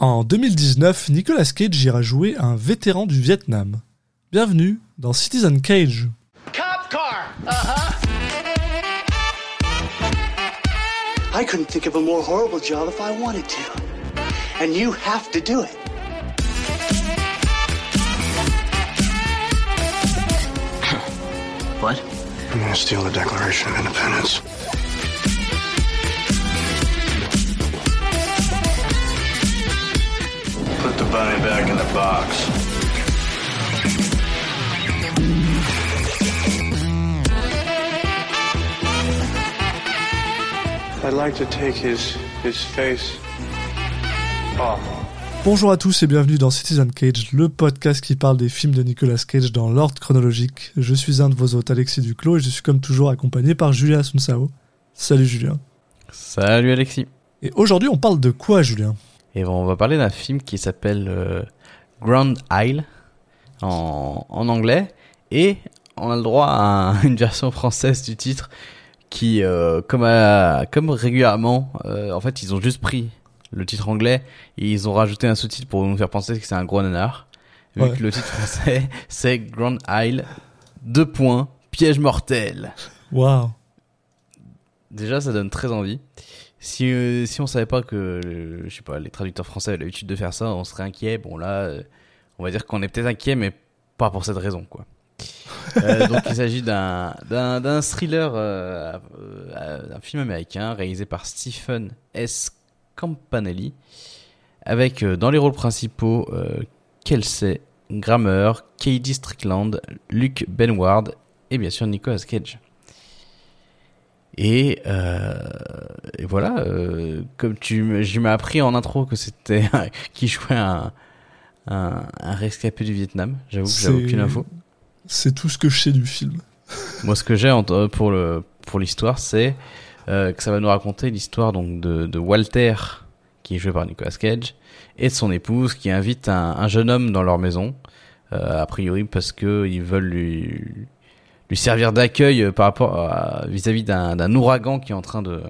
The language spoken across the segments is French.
En 2019, Nicolas Cage ira jouer un vétéran du Vietnam. Bienvenue dans Citizen Cage. Cop car. Uh huh. I couldn't think of a more horrible job if I wanted to. And you have to do it. What? I'm gonna steal the Declaration of Independence? Bunny back in the box. I'd like to take his his face off. Bonjour à tous et bienvenue dans Citizen Cage, le podcast qui parle des films de Nicolas Cage dans l'ordre chronologique. Je suis un de vos hôtes, Alexis Duclos, et je suis comme toujours accompagné par Julien Asunsao. Salut Julien. Salut Alexis. Et aujourd'hui, on parle de quoi, Julien? Et bon, on va parler d'un film qui s'appelle euh, Grand Isle en, en anglais et on a le droit à une version française du titre qui, euh, comme, à- comme régulièrement, euh, en fait, ils ont juste pris le titre anglais et ils ont rajouté un sous-titre pour nous faire penser que c'est un gros nanar. Vu Ouais. que le titre français, c'est Grand Isle, deux points, piège mortel. Waouh Déjà, ça donne très envie. Si, euh, si on savait pas que, euh, je sais pas, les traducteurs français avaient l'habitude de faire ça, on serait inquiet. Bon, là, euh, on va dire qu'on est peut-être inquiet, mais pas pour cette raison, quoi. Euh, donc, il s'agit d'un, d'un, d'un thriller, euh, euh, un film américain réalisé par Stephen S. Campanelli, avec euh, dans les rôles principaux euh, Kelsey Grammer, Katie Strickland, Luke Benward et bien sûr Nicolas Cage. Et, euh, et voilà, euh, comme tu, je m'ai appris en intro que c'était qui jouait un, un, un rescapé du Vietnam. J'avoue que j'avais aucune info. C'est tout ce que je sais du film. Moi, ce que j'ai pour le pour l'histoire, c'est euh, que ça va nous raconter l'histoire donc de, de Walter, qui est joué par Nicolas Cage, et de son épouse qui invite un, un jeune homme dans leur maison, euh, a priori parce que ils veulent lui lui servir d'accueil euh, par rapport à vis-à-vis d'un d'un ouragan qui est en train de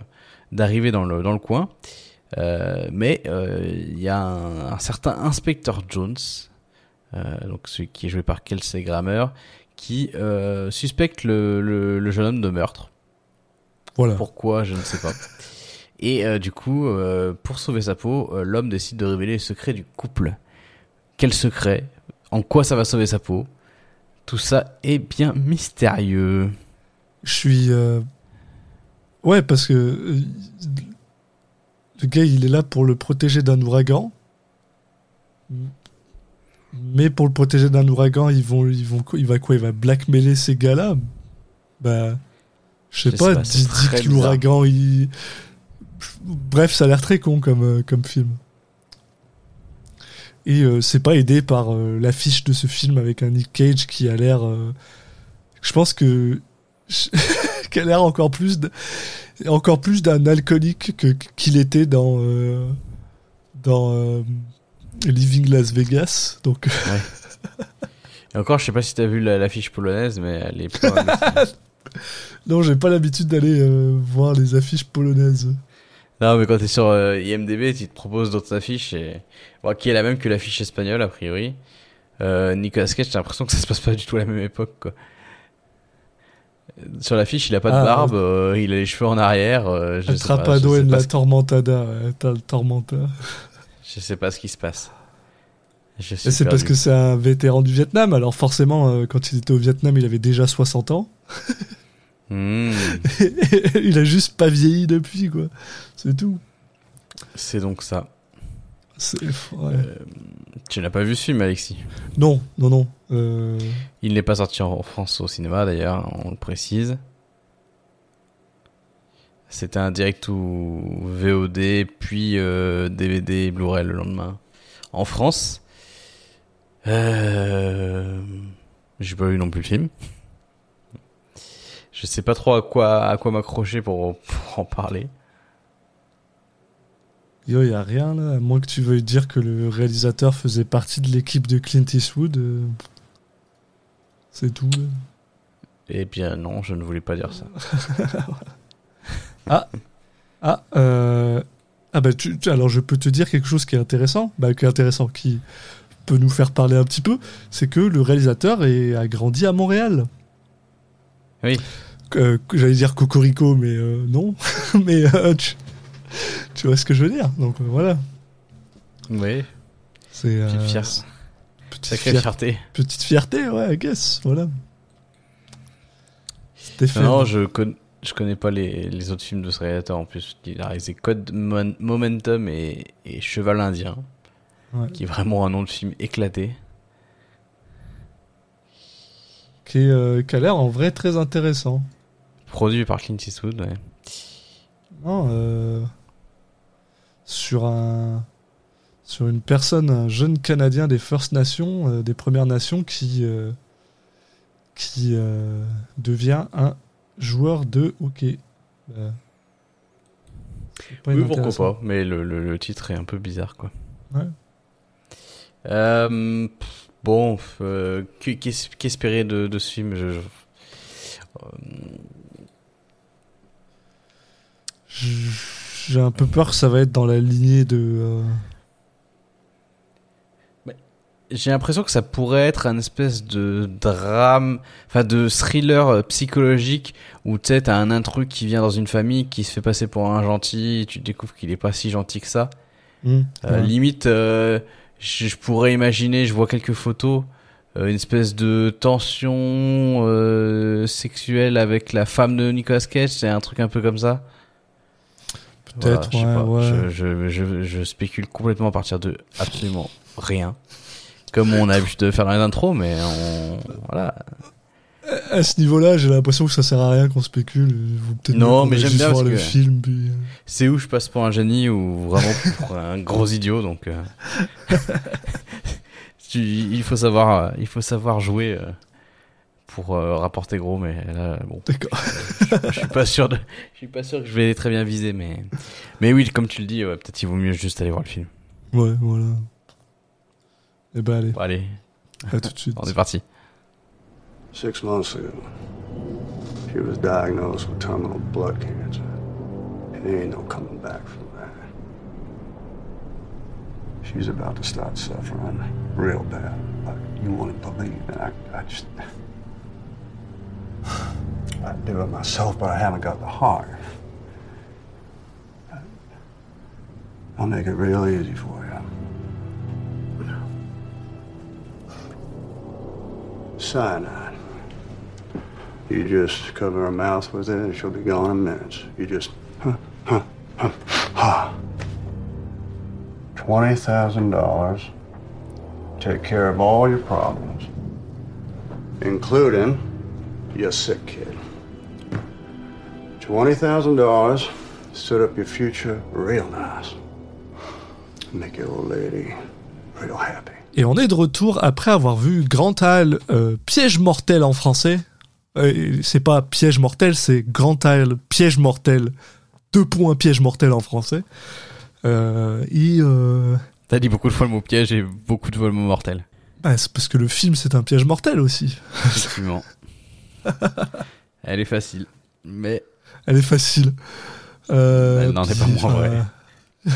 d'arriver dans le dans le coin. Euh, mais euh, il y a un, un certain inspecteur Jones, euh, donc celui qui est joué par Kelsey Grammer, qui euh, suspecte le, le, le jeune homme de meurtre. Voilà. Pourquoi, je ne sais pas. Et euh, du coup, euh, pour sauver sa peau, l'homme décide de révéler les secrets du couple. Quel secret? En quoi ça va sauver sa peau? Tout ça est bien mystérieux. Je suis... euh, Ouais, parce que... euh, Le gars, il est là pour le protéger d'un ouragan. Mais pour le protéger d'un ouragan, ils vont, ils vont, il va quoi Il va blackmailer ces gars-là? Bah, je sais pas. pas, dis très que l'ouragan, il. Bref, ça a l'air très con comme, euh, comme film. Et euh, c'est pas aidé par euh, l'affiche de ce film avec un Nick Cage qui a l'air. euh, je pense que. qui a l'air encore plus. de- encore plus d'un alcoolique que qu'il était dans. dans. Living Las Vegas. Donc. Et encore, je sais pas si t'as vu la- l'affiche polonaise, mais elle est pas Non, j'ai pas l'habitude d'aller voir les affiches polonaises. Non, mais quand t'es sur euh, IMDB, tu te proposes d'autres affiches, et... bon, qui est la même que l'affiche espagnole, a priori. Euh, Nicolas Cage, j'ai l'impression que ça se passe pas du tout à la même époque, quoi. Sur l'affiche, il a pas de Ah, barbe, euh, il a les cheveux en arrière. euh, je sais pas, je Trapado sais pas la ce- Tormentada. T'as le Tormenta. Je sais pas ce qui se passe. Et c'est parce que c'est un vétéran du Vietnam. Alors forcément, euh, quand il était au Vietnam, il avait déjà 60 ans. Hmm, il a juste pas vieilli depuis, quoi. C'est tout. c'est donc ça. C'est- ouais. Euh, tu n'as pas vu ce film, Alexis? Non, non, non. Euh, Il n'est pas sorti en France au cinéma, d'ailleurs, on le précise. C'était un direct ou VOD, puis euh, DVD et Blu-ray le lendemain. En France. Euh... J'ai pas vu non plus le film. Je sais pas trop à quoi, à quoi m'accrocher pour, pour en parler. Yo, y a rien là. À moins que tu veuilles dire que le réalisateur faisait partie de l'équipe de Clint Eastwood. euh, C'est tout. là. Eh bien non, je ne voulais pas dire ça. Ah, euh, Ah bah tu, tu- alors je peux te dire quelque chose qui est intéressant, bah, qui est intéressant, qui peut nous faire parler un petit peu, c'est que le réalisateur est, a grandi à Montréal. Oui. Euh, J'allais dire Cocorico, mais euh, non. mais euh, tu, tu vois ce que je veux dire. Donc voilà. Oui. C'est Petite fier- petite, Sacrée fier- fierté. petite fierté, ouais, I guess. Voilà. Stéphane. Non, je, con- je connais pas les, les autres films de ce réalisateur en plus. Il a réalisé Code Mon- Momentum et, et Cheval Indien, Ouais. qui est vraiment un nom de film éclaté. qui, est, euh, qui a l'air en vrai très intéressant. Produit par Clint Eastwood, ouais. Non, euh, sur un sur une personne, un jeune Canadien des First Nations, euh, des Premières Nations, qui euh, qui euh, devient un joueur de hockey. Pas Oui, pourquoi pas, mais le, le, le titre est un peu bizarre, quoi. Ouais. Pff, bon, qu'es- qu'es- qu'espérer de, de ce film? Je, J'ai un peu peur que ça va être dans la lignée de. euh, J'ai l'impression que ça pourrait être un espèce de drame, enfin de thriller euh, psychologique où tu sais, t'as un intrus qui vient dans une famille qui se fait passer pour un gentil, et tu découvres qu'il est pas si gentil que ça. hmm, Euh, ouais. Limite, euh, je, pourrais imaginer, je vois quelques photos, euh, une espèce de tension sexuelle avec la femme de Nicolas Cage, c'est un truc un peu comme ça. Peut-être, je sais ouais, pas. ouais. Je, je, je, je spécule complètement à partir de absolument rien. Comme on a l'habitude de faire dans les intros, mais on, voilà. À ce niveau-là, j'ai l'impression que ça sert à rien qu'on spécule. Peut-être Non, mais j'aime bien voir parce le que- film. Puis... euh, C'est où je passe pour un génie ou vraiment pour un gros idiot, donc euh, il faut savoir, euh, il faut savoir jouer euh, pour euh, rapporter gros, mais là, bon, D'accord. je suis pas sûr de, je suis pas sûr que je vais très bien viser, mais, mais oui, comme tu le dis, ouais, peut-être il vaut mieux juste aller voir le film. Ouais, voilà. Eh ben allez, Bon, allez, à tout de suite. on est parti. Six months ago, she was diagnosed with terminal blood cancer. And there ain't no coming back from that. She's about to start suffering real bad. Like you wouldn't believe. And I, I just. I'd do it myself, but I haven't got the heart. I'll make it real easy for you. Cyanide. You just cover her mouth with it and she'll be gone in minutes. You just huh, huh, huh, thousand dollars. Take care of all your problems. Including your sick kid. Twenty thousand dollars. Set up your future real nice. Make your old lady real happy. Et on est de retour après avoir vu Grand Isle euh, Piège mortel en français. Euh, c'est pas Piège mortel, c'est Grand Isle Piège mortel. Deux points Piège mortel en français. Euh, et euh, T'as dit beaucoup de fois le mot piège et beaucoup de fois le mot mortel. bah, c'est parce que le film c'est un piège mortel aussi. Effectivement. Elle est facile, mais Elle est facile. Euh, Elle n'en est pas moins vraie.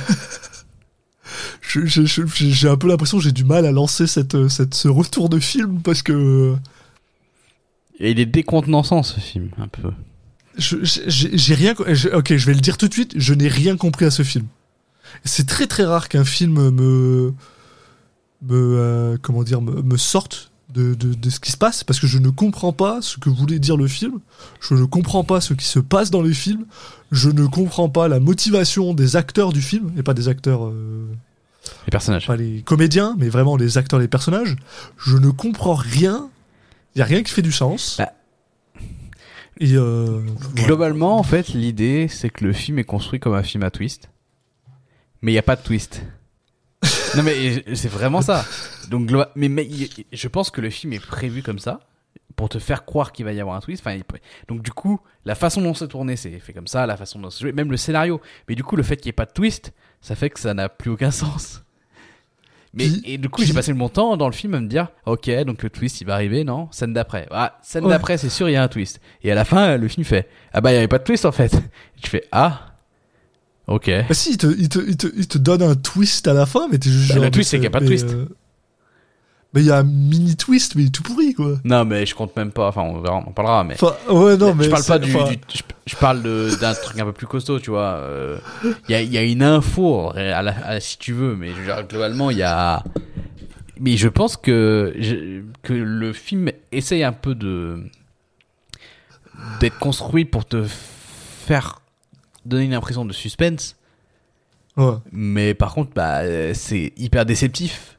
J'ai un peu l'impression que j'ai du mal à lancer cette, cette, ce retour de film parce que et il est décontenançant ce film, un peu. j'ai rien. ok, je vais le dire tout de suite. Je n'ai rien compris à ce film. C'est très très rare qu'un film me me euh, comment dire me, me sorte de, de, de ce qui se passe parce que je ne comprends pas ce que voulait dire le film. Je ne comprends pas ce qui se passe dans le film. Je ne comprends pas la motivation des acteurs du film et pas des acteurs. euh, Les personnages. pas les comédiens, mais vraiment les acteurs, les personnages. Je ne comprends rien. Il y a rien qui fait du sens. Bah. Et euh, Globalement, en fait, l'idée, c'est que le film est construit comme un film à twist. Mais il n'y a pas de twist. Non, mais c'est vraiment ça. Donc, mais, mais je pense que le film est prévu comme ça pour te faire croire qu'il va y avoir un twist. Enfin, donc du coup, la façon dont c'est tourné, c'est fait comme ça, la façon dont c'est joué, même le scénario. Mais du coup, le fait qu'il n'y ait pas de twist, ça fait que ça n'a plus aucun sens. Mais et du coup, j'ai passé mon temps dans le film à me dire, ok, donc le twist, il va arriver, non? Scène d'après. Ah, scène Ouais. d'après, c'est sûr, il y a un twist. Et à la fin, le film fait, ah bah, il n'y avait pas de twist en fait. Et tu fais, ah. Ok. Bah si, il te, il, te, il, te, il te donne un twist à la fin, mais t'es juste Bah, genre, le twist, c'est qu'il y a pas de twist. euh, Mais il y a un mini twist, mais il est tout pourri, quoi. Non, mais je compte même pas. Enfin, on verra, on en parlera. Mais Enfin, ouais, non, mais. je parle pas du, enfin, du- je, je parle d'un truc un peu plus costaud, tu vois. euh, Il y a, y a une info, à la- à- si tu veux, mais dire, globalement, il y a. Mais je pense que je- que le film essaye un peu de d'être construit pour te faire donner une impression de suspense, Ouais. mais par contre, bah, c'est hyper déceptif.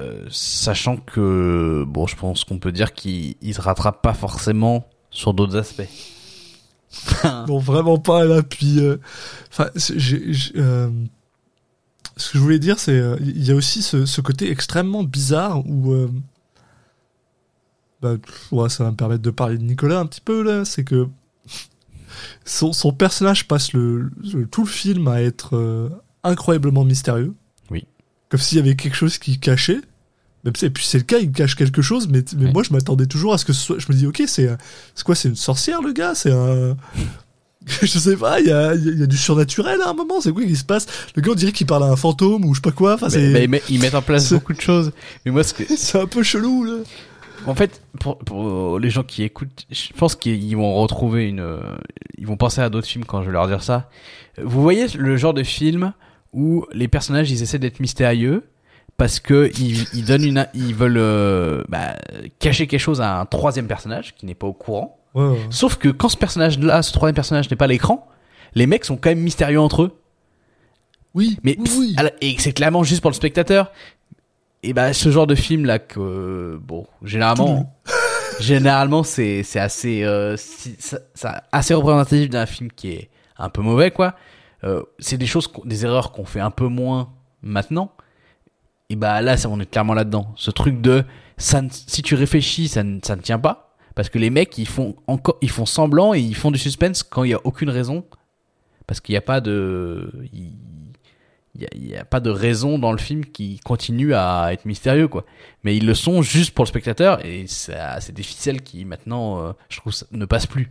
Euh, sachant que, bon, je pense qu'on peut dire qu'il il se rattrape pas forcément sur d'autres aspects. Non, vraiment pas là. Puis, euh, enfin, euh, ce que je voulais dire, c'est il y a aussi ce, ce côté extrêmement bizarre où, bah, ouais, ça va me permettre de parler de Nicolas un petit peu là. C'est que son, son personnage passe le, le- tout le film à être euh, incroyablement mystérieux. Oui. Comme s'il y avait quelque chose qui cachait. Même si- et puis c'est le cas, il cache quelque chose, mais, mais Ouais. moi je m'attendais toujours à ce que ce soit. Je me dis, ok, c'est quoi C'est une sorcière le gars? C'est un. je sais pas, il y a, y du surnaturel à un moment, c'est quoi qui se passe? Le gars on dirait qu'il parle à un fantôme ou je sais pas quoi, enfin Mais- c'est. mais ils met- ils mettent en place beaucoup de choses. Mais moi, ce que, C'est un peu chelou là. En fait, pour, pour les gens qui écoutent, je pense qu'ils vont retrouver une, ils vont penser à d'autres films quand je vais leur dire ça. Vous voyez le genre de film où les personnages ils essaient d'être mystérieux parce que ils, ils donnent une, ils veulent euh, bah, cacher quelque chose à un troisième personnage qui n'est pas au courant. Ouais, ouais. Sauf que quand ce personnage-là, ce troisième personnage n'est pas à l'écran, les mecs sont quand même mystérieux entre eux. Oui, Mais oui, pff, et c'est clairement juste pour le spectateur. Et bah ce genre de film là que euh, bon généralement généralement c'est c'est assez euh, si- ça, ça- assez représentatif d'un film qui est un peu mauvais quoi. Euh, c'est des choses des erreurs qu'on fait un peu moins maintenant. Et bah là ça on est clairement là-dedans. Ce truc de ça ne- si tu réfléchis ça ne, ça ne tient pas parce que les mecs ils font encore ils font semblant et ils font du suspense quand il y a aucune raison parce qu'il n'y a pas de il il y a, pas de raison dans le film qui continue à être mystérieux quoi mais ils le sont juste pour le spectateur et c'est des ficelles qui maintenant euh, je trouve ne passent plus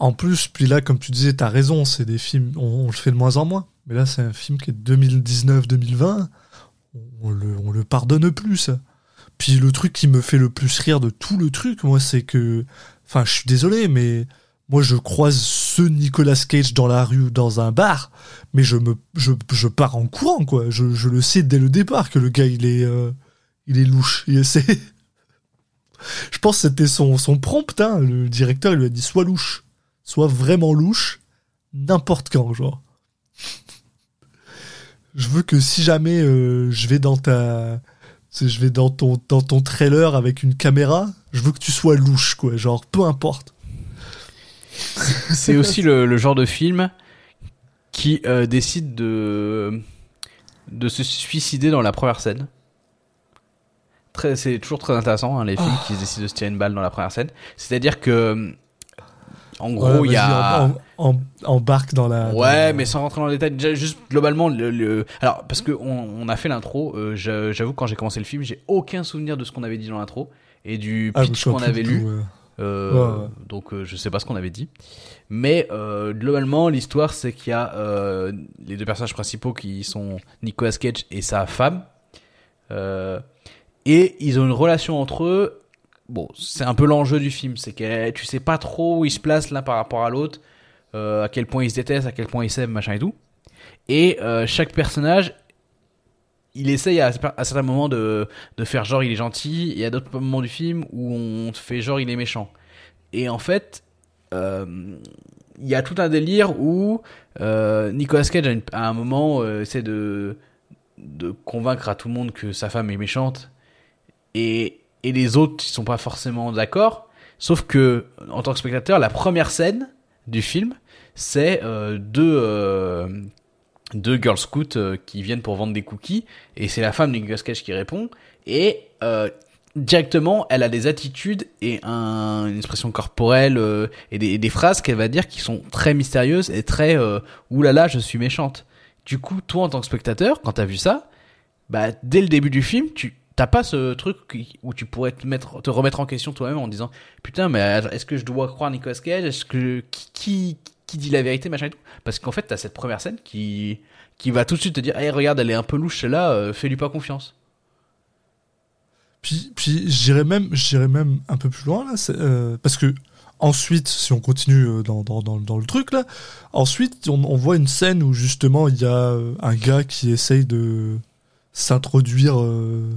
En plus, puis là, comme tu disais, t'as raison, c'est des films, on, le fait de moins en moins. Mais là, c'est un film qui est 2019-2020. On le, on le pardonne plus. Puis le truc qui me fait le plus rire de tout le truc, moi, c'est que. Enfin, je suis désolé, mais moi, je croise ce Nicolas Cage dans la rue ou dans un bar, mais je me, je, je pars en courant, quoi. Je, je le sais dès le départ que le gars, il est, euh, il est louche. Je pense que c'était son, son prompt, hein. Le directeur, il lui a dit soit louche soit vraiment louche n'importe quand, genre. Je veux que si jamais euh, je vais dans ta, je vais dans ton dans ton trailer avec une caméra, je veux que tu sois louche, quoi. Genre, peu importe. c'est aussi le, le genre de film qui euh, décide de de se suicider dans la première scène très c'est toujours très intéressant hein, les films qui décident de se tirer une balle dans la première scène c'est à dire que en gros il Ouais, y a en- en- embarque dans la. Ouais, mais sans rentrer dans le détail, déjà juste globalement, le, le- alors parce que on, a fait l'intro, euh, j'avoue que quand j'ai commencé le film, j'ai aucun souvenir de ce qu'on avait dit dans l'intro et du Ah, pitch qu'on avait lu. ouais. Euh, Ouais. Donc euh, je sais pas ce qu'on avait dit, mais euh, globalement l'histoire c'est qu'il y a les deux personnages principaux qui sont Nicolas Cage et sa femme, et ils ont une relation entre eux. Bon, c'est un peu l'enjeu du film, c'est que tu sais pas trop où ils se placent l'un par rapport à l'autre, à quel point ils se détestent, à quel point ils s'aiment, machin et tout. Et chaque personnage, il essaye à, certains moments de, de faire genre il est gentil, et à d'autres moments du film où on fait genre il est méchant. Et en fait, euh, il y a tout un délire où euh, Nicolas Cage à, un moment euh, essaie de, de convaincre à tout le monde que sa femme est méchante, et, et les autres ils sont pas forcément d'accord. Sauf que en tant que spectateur, la première scène du film, c'est deux euh, deux Girl Scouts euh, qui viennent pour vendre des cookies et c'est la femme de Nicolas Cage qui répond et euh, directement elle a des attitudes et un, une expression corporelle euh, et, des, et des phrases qu'elle va dire qui sont très mystérieuses et très euh, oulala je suis méchante. Du coup toi en tant que spectateur quand t'as vu ça bah dès le début du film tu t'as pas ce truc où tu pourrais te mettre te remettre en question toi-même en disant putain mais est-ce que je dois croire Nicolas Cage? Est-ce que qui, qui qui dit la vérité, machin et tout. Parce qu'en fait, t'as cette première scène qui, qui va tout de suite te dire, hey, regarde, elle est un peu louche, celle-là, euh, fais-lui pas confiance. Puis, puis j'irais même, même un peu plus loin là, euh, parce que ensuite, si on continue euh, dans, dans, dans, dans le truc là, ensuite on, on voit une scène où justement il y a un gars qui essaye de s'introduire euh,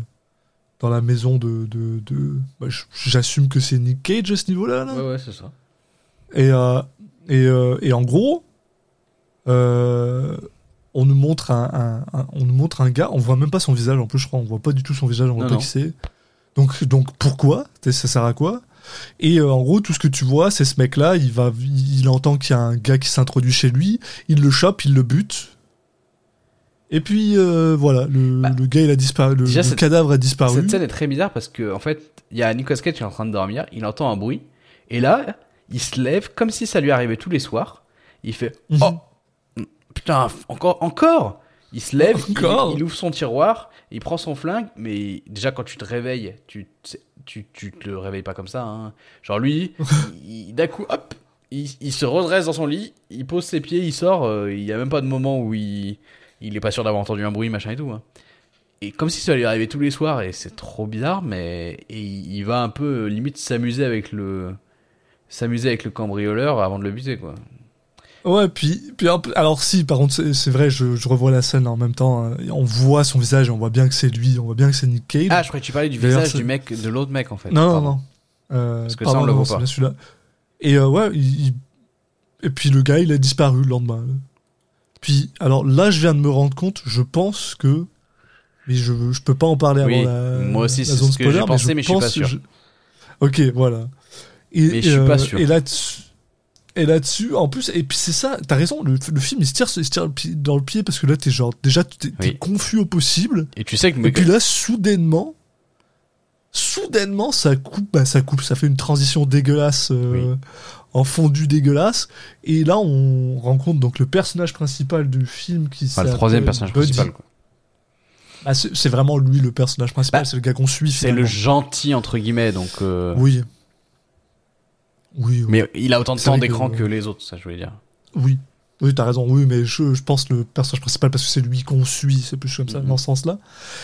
dans la maison de, de, de bah, j'assume que c'est Nick Cage à ce niveau-là. Là. Ouais, ouais, c'est ça. Et, euh, et, euh, et en gros, euh, on nous montre un, un- un- on nous montre un gars, on voit même pas son visage en plus, je crois, on voit pas du tout son visage, on voit Non, pas non. qui c'est. Donc, donc pourquoi? Ça sert à quoi? Et euh, en gros, tout ce que tu vois, c'est ce mec-là, il va, il entend qu'il y a un gars qui s'introduit chez lui, il le chope, il le bute. Et puis euh, voilà, le, Bah, le gars il a disparu, le, déjà, le cette- cadavre a disparu. Cette scène est très bizarre parce que, en fait, il y a Nicolas Cage qui est en train de dormir, il entend un bruit, et là, il se lève comme si ça lui arrivait tous les soirs. Il fait, Mhm. oh, putain, encore, encore! Il se lève, il- Encore Il, ouvre son tiroir, il prend son flingue, mais déjà quand tu te réveilles, tu, tu, tu te le réveilles pas comme ça, hein. Genre lui, d'un coup, hop, il, il se redresse dans son lit, il pose ses pieds, il sort, euh, il y a même pas de moment où il, il est pas sûr d'avoir entendu un bruit, machin et tout, hein. Et comme si ça lui arrivait tous les soirs, et c'est trop bizarre, mais et il il va un peu euh, limite s'amuser avec le s'amuser avec le cambrioleur avant de le buter quoi. Ouais, puis, puis alors si, par contre, c'est vrai, je, je revois la scène en même temps. hein, on voit son visage, on voit bien que c'est lui, on voit bien que c'est Nick Cage. Ah, je croyais que tu parlais du visage du mec de l'autre mec en fait. non, non, Pardon. non. Euh, Parce que pardon, ça, on le non, voit pas. celui-là. Et euh, ouais, il, il- et puis le gars, il a disparu le lendemain. Puis, alors là, je viens de me rendre compte, je pense que, mais je, je peux pas en parler Oui, avant la, moi aussi, c'est ce que j'ai pensé, mais je suis pense pas sûr. je- Ok, voilà. Et, Mais je suis pas euh, sûr. Et là-dessus, et là-dessus, en plus, et puis c'est ça, t'as raison, le, le film il se tire, il se tire dans le pied parce que là, t'es genre, déjà, t'es Oui. confus au possible. Et tu sais que Et puis là, soudainement, soudainement, ça coupe, bah, ça coupe, ça fait une transition dégueulasse, euh, en fondu dégueulasse. Et là, on rencontre donc le personnage principal du film qui Enfin, le troisième personnage Buddy. principal. quoi. Ah, c'est vraiment lui le personnage principal, Bah, c'est le gars qu'on suit. C'est le gentil entre guillemets donc. euh, Oui. Oui, oui. Mais il a autant de temps que- d'écran que... les autres, ça je voulais dire. Oui, oui, t'as raison. Oui, mais je, je pense le personnage principal parce que c'est lui qu'on suit, c'est plus comme ça Mhm. dans ce sens-là,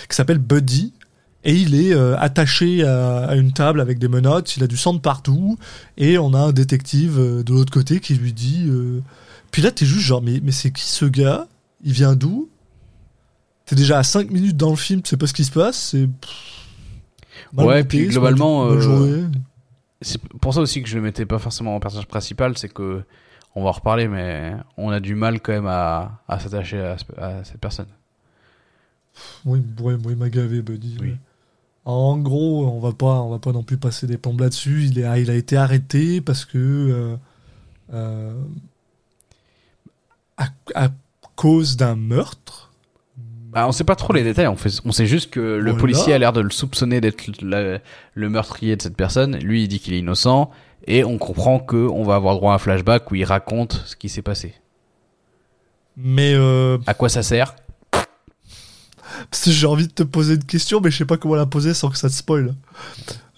qui s'appelle Buddy. Et il est euh, attaché à, à une table avec des menottes, il a du sang de partout, et on a un détective euh, de l'autre côté qui lui dit. euh, Puis là, t'es juste genre, mais, mais c'est qui ce gars? Il vient d'où? T'es déjà à 5 minutes dans le film, tu sais pas ce qui se passe, c'est. Ouais, puis globalement, C'est pour ça aussi que je le mettais pas forcément en personnage principal, c'est que on va en reparler, mais on a du mal quand même à, à s'attacher à, ce- à cette personne. Oui, ouais, oui, il m'a gavé, Buddy. Oui. En gros, on va pas, on va pas non plus passer des plombes là-dessus. Il, est, il a été arrêté parce que euh, euh, à, à cause d'un meurtre. Bah, on sait pas trop les détails, on, fait, on sait juste que le Voilà. policier a l'air de le soupçonner d'être le, le meurtrier de cette personne. Lui, il dit qu'il est innocent, et on comprend que on va avoir droit à un flashback où il raconte ce qui s'est passé. Mais euh, À quoi ça sert? Parce que j'ai envie de te poser une question, mais je sais pas comment la poser sans que ça te spoil.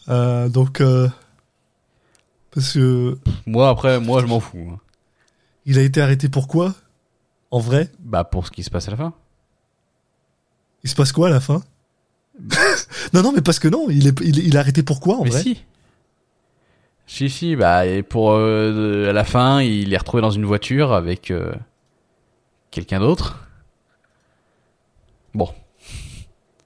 Euh, donc, euh, parce que Moi, après, moi, je m'en fous. hein. il a été arrêté pour quoi? En vrai, Bah, pour ce qui se passe à la fin. Il se passe quoi à la fin? Non, non, mais parce que non, il est, il, il est arrêté pour quoi en Mais vrai? si. Si, si, bah, et pour euh, à la fin, il est retrouvé dans une voiture avec euh, quelqu'un d'autre. Bon,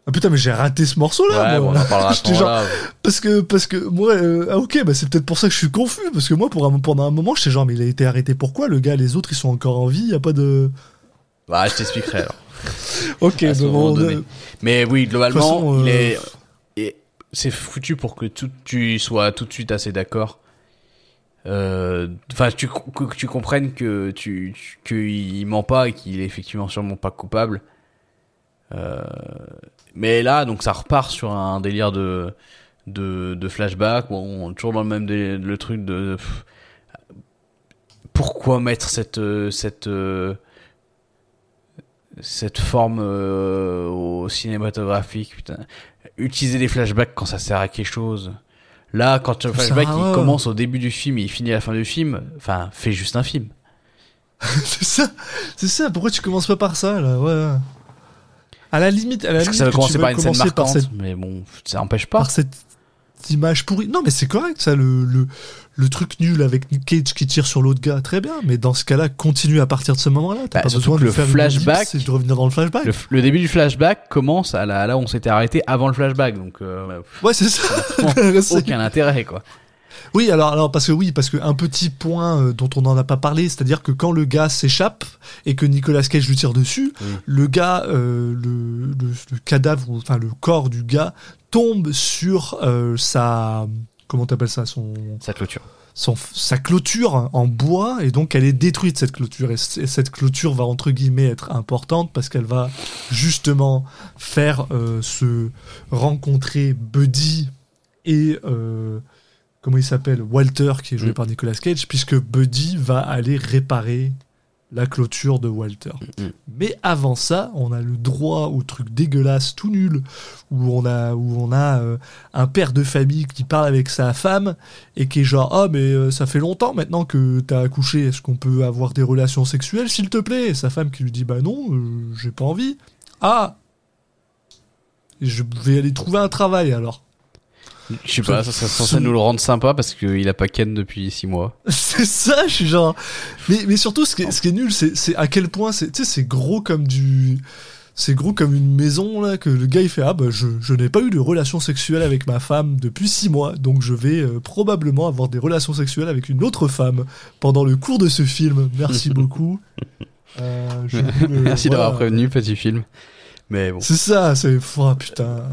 Ah putain, mais j'ai raté ce morceau-là. ouais, moi. bon, on en parlera à ce J'étais genre, moment-là. Parce que, parce que moi, euh, ah ok, bah c'est peut-être pour ça que je suis confus. Parce que moi, pour un, pendant un moment, j'étais genre, mais il a été arrêté pourquoi Le gars, les autres, ils sont encore en vie, y a pas de. Bah, je t'expliquerai alors. Ok, À ce bon, moment on- donné. Mais oui, globalement, façon, il euh, est, c'est foutu pour que tout, tu sois tout de suite assez d'accord. Euh, Enfin, tu que tu comprennes que tu qu'il ment pas et qu'il est effectivement sûrement pas coupable. Euh, mais là, donc ça repart sur un délire de de, de flashback. Bon, toujours dans le même délire, le truc de pff, pourquoi mettre cette cette cette forme euh, au cinématographique, putain. Utiliser des flashbacks quand ça sert à quelque chose. Là, quand le Ça flashback à il commence au début du film et il finit à la fin du film, enfin, fais juste un film. c'est ça, c'est ça. Pourquoi tu commences pas par ça là? Ouais. À la limite, à la Parce que limite ça va que commencer par une scène marquante, cette, mais bon, ça empêche pas. par cette image pourrie. Non, mais c'est correct ça. Le, le le truc nul avec Nick Cage qui tire sur l'autre gars, très bien. Mais dans ce cas-là, continue à partir de ce moment-là. T'as Bah, pas besoin que de le faire flashback- de revenir dans le flashback. Le, début du flashback commence à la, là où on s'était arrêté avant le flashback, donc euh, Ouais, c'est ça. aucun intérêt quoi. Oui, alors, alors parce que oui, parce que un petit point euh, dont on n'en a pas parlé, c'est-à-dire que quand le gars s'échappe et que Nicolas Cage lui tire dessus, Oui. le gars, euh, le, le, le cadavre, ou, enfin le corps du gars tombe sur euh, sa, comment t'appelles ça, son, Sa clôture. son, sa clôture en bois et donc elle est détruite cette clôture et, cette clôture va entre guillemets être importante parce qu'elle va justement faire euh, se rencontrer Buddy et euh, comment il s'appelle Walter qui est joué Mm. par Nicolas Cage puisque Buddy va aller réparer la clôture de Walter. Mm. Mais avant ça, on a le droit au truc dégueulasse, tout nul, où on a, où on a euh, un père de famille qui parle avec sa femme et qui est genre ah mais euh, ça fait longtemps maintenant que t'as accouché, est-ce qu'on peut avoir des relations sexuelles s'il te plaît? Et sa femme qui lui dit bah non, euh, j'ai pas envie. Ah, je vais aller trouver un travail alors. Je sais pas, ça serait censé nous le rendre sympa parce qu'il a pas Ken depuis 6 mois. C'est ça, je suis genre. Mais, mais surtout, ce qui est, ce qui est nul, c'est à quel point c'est, tu sais, c'est gros comme du. C'est gros comme une maison, là, que le gars il fait Ah, bah, je, je n'ai pas eu de relation sexuelle avec ma femme depuis six mois, donc je vais euh, probablement avoir des relations sexuelles avec une autre femme pendant le cours de ce film. Merci beaucoup. Euh, je Merci voilà. d'avoir prévenu, petit film. Mais bon. C'est ça, c'est. Oh, putain.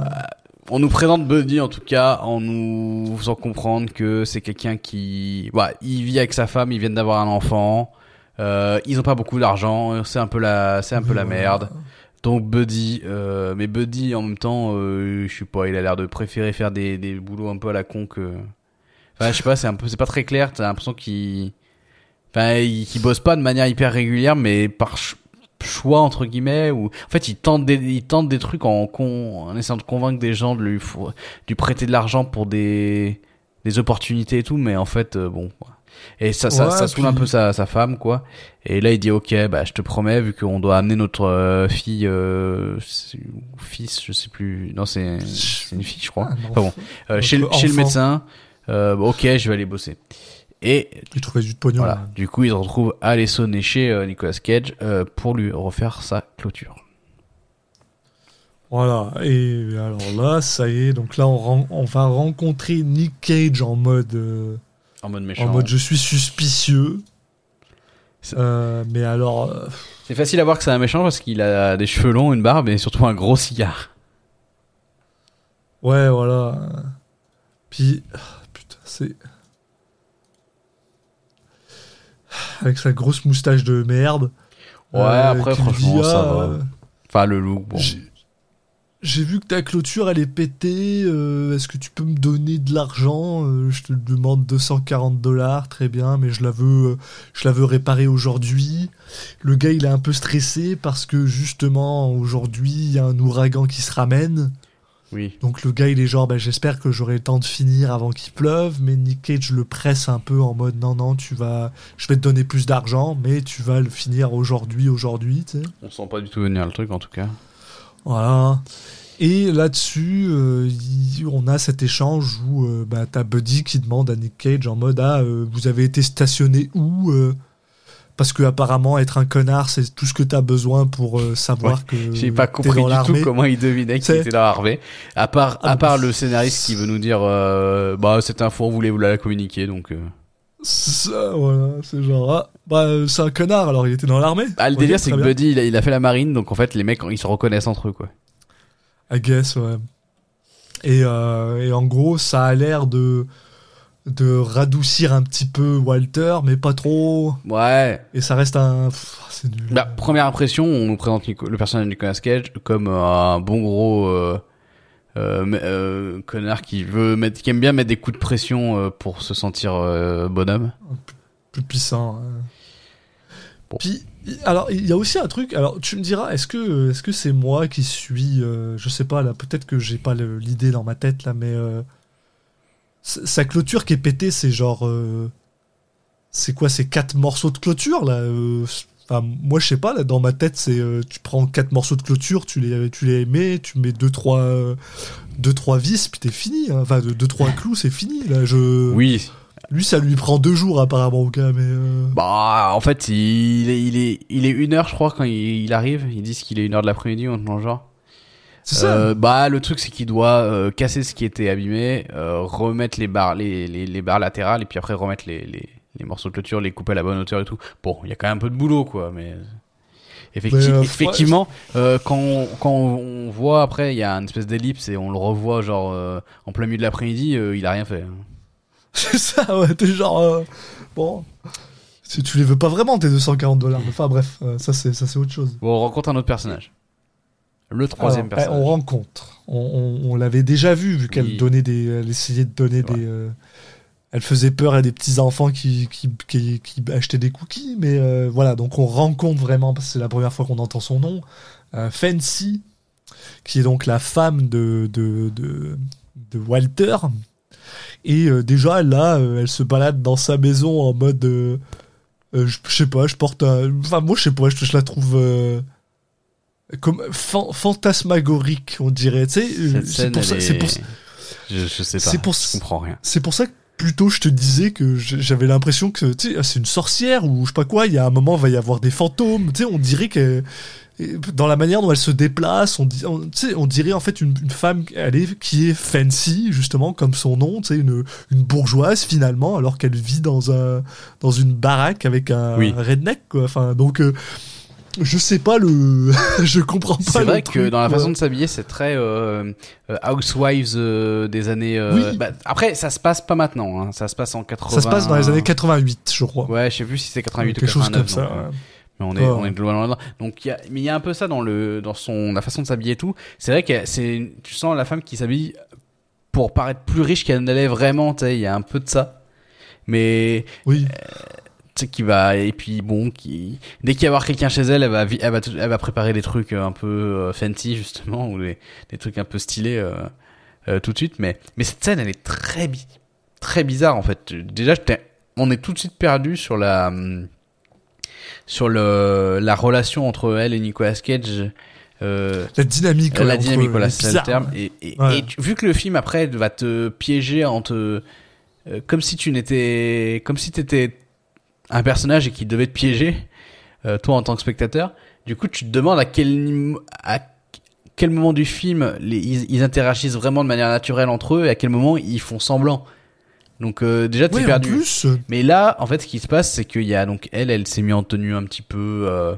On nous présente Buddy en tout cas en nous faisant comprendre que c'est quelqu'un qui, ouais, il vit avec sa femme, ils viennent d'avoir un enfant, euh, ils ont pas beaucoup d'argent, c'est un peu la, c'est un peu la merde. Donc Buddy, euh, mais Buddy en même temps, euh, je sais pas, il a l'air de préférer faire des, des boulots un peu à la con que, enfin je sais pas, c'est un peu, c'est pas très clair. T'as l'impression qu'il, enfin, il, qu'il bosse pas de manière hyper régulière, mais par choix entre guillemets ou en fait il tente des il tente des trucs en con en essayant de convaincre des gens de lui de lui prêter de l'argent pour des des opportunités et tout mais en fait euh, bon et ça ça, Ouais, ça saoule un peu sa, sa femme quoi. Et là il dit ok bah je te promets vu qu'on doit amener notre euh, fille euh, fils je sais plus. Non c'est c'est une fille je crois. Ah. Enfin bon, euh, chez, le- Notre chez le médecin euh, ok je vais aller bosser et Il trouvait du pognon. voilà. là. Du coup, il se retrouve à aller sonner chez euh, Nicolas Cage euh, pour lui refaire sa clôture. Voilà, et alors là, ça y est, donc là, on, va rencontrer Nick Cage en mode. euh, En mode méchant. En mode je suis suspicieux. Euh, mais alors, euh, C'est facile à voir que c'est un méchant parce qu'il a des cheveux longs, une barbe et surtout un gros cigare. ouais, voilà. Puis, ah, putain, c'est. Avec sa grosse moustache de merde. Ouais, euh, après, franchement, ça va. Enfin, le look, bon. J'ai- J'ai vu que ta clôture elle est pétée. euh, Est-ce que tu peux me donner de l'argent Euh, Je te demande 240 dollars, très bien, mais je la veux, euh, je la veux réparer aujourd'hui. Le gars il est un peu stressé parce que justement aujourd'hui il y a un ouragan qui se ramène. Oui. Donc le gars il est genre bah, j'espère que j'aurai le temps de finir avant qu'il pleuve, mais Nick Cage le presse un peu en mode non non tu vas, je vais te donner plus d'argent, mais tu vas le finir aujourd'hui aujourd'hui. tu sais. On sent pas du tout venir le truc en tout cas. Voilà. Et là-dessus, euh, on a cet échange où euh, bah, t'as Buddy qui demande à Nick Cage en mode Ah, euh, vous avez été stationné où euh? Parce que apparemment être un connard, c'est tout ce que t'as besoin pour euh, savoir que J'ai pas compris du tout l'armée. comment il devinait qu'il était dans Harvey. À part, Ah, à part bah, le scénariste qui veut nous dire, euh, bah, cette info, on voulait vous la communiquer, donc, euh. C'est ça, voilà, c'est genre ah, bah euh, c'est un connard alors il était dans l'armée. Ah, le délire, c'est que bien. Buddy, il a, il a fait la marine, donc en fait, les mecs, ils se reconnaissent entre eux, quoi. I guess, ouais. Et, euh, et en gros, ça a l'air de de radoucir un petit peu Walter, mais pas trop. Ouais. Et ça reste un. C'est nul. Bah, première impression, on nous présente Nico- le personnage de Nicolas Cage comme un bon gros euh, euh, euh, connard qui veut mettre, qui aime bien mettre des coups de pression euh, pour se sentir bonhomme. plus puissant. hein. Bon. Puis, alors, il y a aussi un truc. Alors, tu me diras, est-ce que est-ce que c'est moi qui suis, je sais pas là, peut-être que j'ai pas l'idée dans ma tête là, mais sa clôture qui est pétée, c'est genre, euh, c'est quoi ces quatre morceaux de clôture là euh, Enfin, moi je sais pas là dans ma tête c'est euh, tu prends quatre morceaux de clôture, tu les tu les mets, tu mets deux trois euh, deux trois vis puis t'es fini. hein. Enfin deux, deux trois clous c'est fini là. Je Oui. lui ça lui prend deux jours apparemment au gars mais Bah, en fait, il est, il est, il est une heure, je crois, quand il, il arrive. Ils disent qu'il est une heure de l'après-midi le genre. Ça. Euh, bah, le truc, c'est qu'il doit euh, casser ce qui était abîmé, euh, remettre les barres, les, les, les barres latérales, et puis après remettre les, les, les morceaux de clôture, les couper à la bonne hauteur et tout. Bon, il y a quand même un peu de boulot, quoi, mais. Effecti- Mais, euh, effectivement, euh, quand, on, quand on voit après, il y a une espèce d'ellipse et on le revoit genre euh, en plein milieu de l'après-midi, il a rien fait. C'est ça, ouais, t'es genre. bon. Si tu les veux pas vraiment, tes 240 dollars. Enfin bref, ça c'est autre chose. Bon, on rencontre un autre personnage. Le troisième Alors, personnage. On rencontre. On, on- on l'avait déjà vu, vu qu'elle Oui. donnait des. Elle essayait de donner des. euh, elle faisait peur à des petits enfants qui, qui, qui, qui achetaient des cookies. Mais euh, voilà, donc on rencontre vraiment, parce que c'est la première fois qu'on entend son nom, euh, Fancy, qui est donc la femme de, de, de, de Walter. Et déjà, là, elle se balade dans sa maison en mode. je je sais pas, je porte un. Enfin, moi, je sais pas, je, je la trouve. Euh, comme fan- fantasmagorique, on dirait. Tu sais, euh, c'est pour ça. est- C'est pour, Je, je sais pas. Pour- Je comprends rien. c'est pour ça que plutôt je te disais que j'avais l'impression que tu sais, ah, c'est une sorcière ou je sais pas quoi. Il y a un moment, il va y avoir des fantômes. Tu sais, on dirait que dans la manière dont elle se déplace, on, dit, on, tu sais, on dirait en fait une, une femme elle est, qui est fancy justement comme son nom, tu sais, une, une bourgeoise finalement, alors qu'elle vit dans un dans une baraque avec un, Oui. un redneck quoi. Enfin donc. euh, je sais pas le, je comprends pas. C'est vrai que dans la façon de s'habiller, c'est très euh, euh, Housewives euh, des années. euh, Oui. bah, après, ça se passe pas maintenant. Hein. Ça se passe en 80. ça se passe dans les années 88, je crois. Ouais, je sais plus si c'est 88 ou quelque chose 89. comme ça. donc, ouais. Mais on est, on est globalement là-dedans. Donc, il y a, mais il y a un peu ça dans le, dans son, la façon de s'habiller et tout. C'est vrai que c'est, tu sens la femme qui s'habille pour paraître plus riche qu'elle ne l'est vraiment, tu sais. Il y a un peu de ça. Mais, Oui. Qui va, et puis bon, qui, dès qu'il y avoir quelqu'un chez elle, elle va, elle va, elle va préparer des trucs euh, un peu euh, fancy, justement, ou des, des trucs un peu stylés, euh, euh, tout de suite. Mais, mais cette scène, elle est très, bi- très bizarre, en fait. Déjà, on est tout de suite perdu sur la, hum, sur le, la relation entre elle et Nicolas Cage, euh, La dynamique. la dynamique, voilà, est c'est le terme. Et, et, Ouais. et tu- vu que le film après va te piéger en te, comme si tu n'étais, comme si t'étais un personnage et qu'il devait te piéger, euh, toi en tant que spectateur. Du coup, tu te demandes à quel, à quel moment du film les, ils, ils interagissent vraiment de manière naturelle entre eux et à quel moment ils font semblant. Donc euh, déjà t'es Ouais, perdu. plus, euh, Mais là, en fait, ce qui se passe, c'est qu'il y a donc elle, elle s'est mise en tenue un petit peu, euh,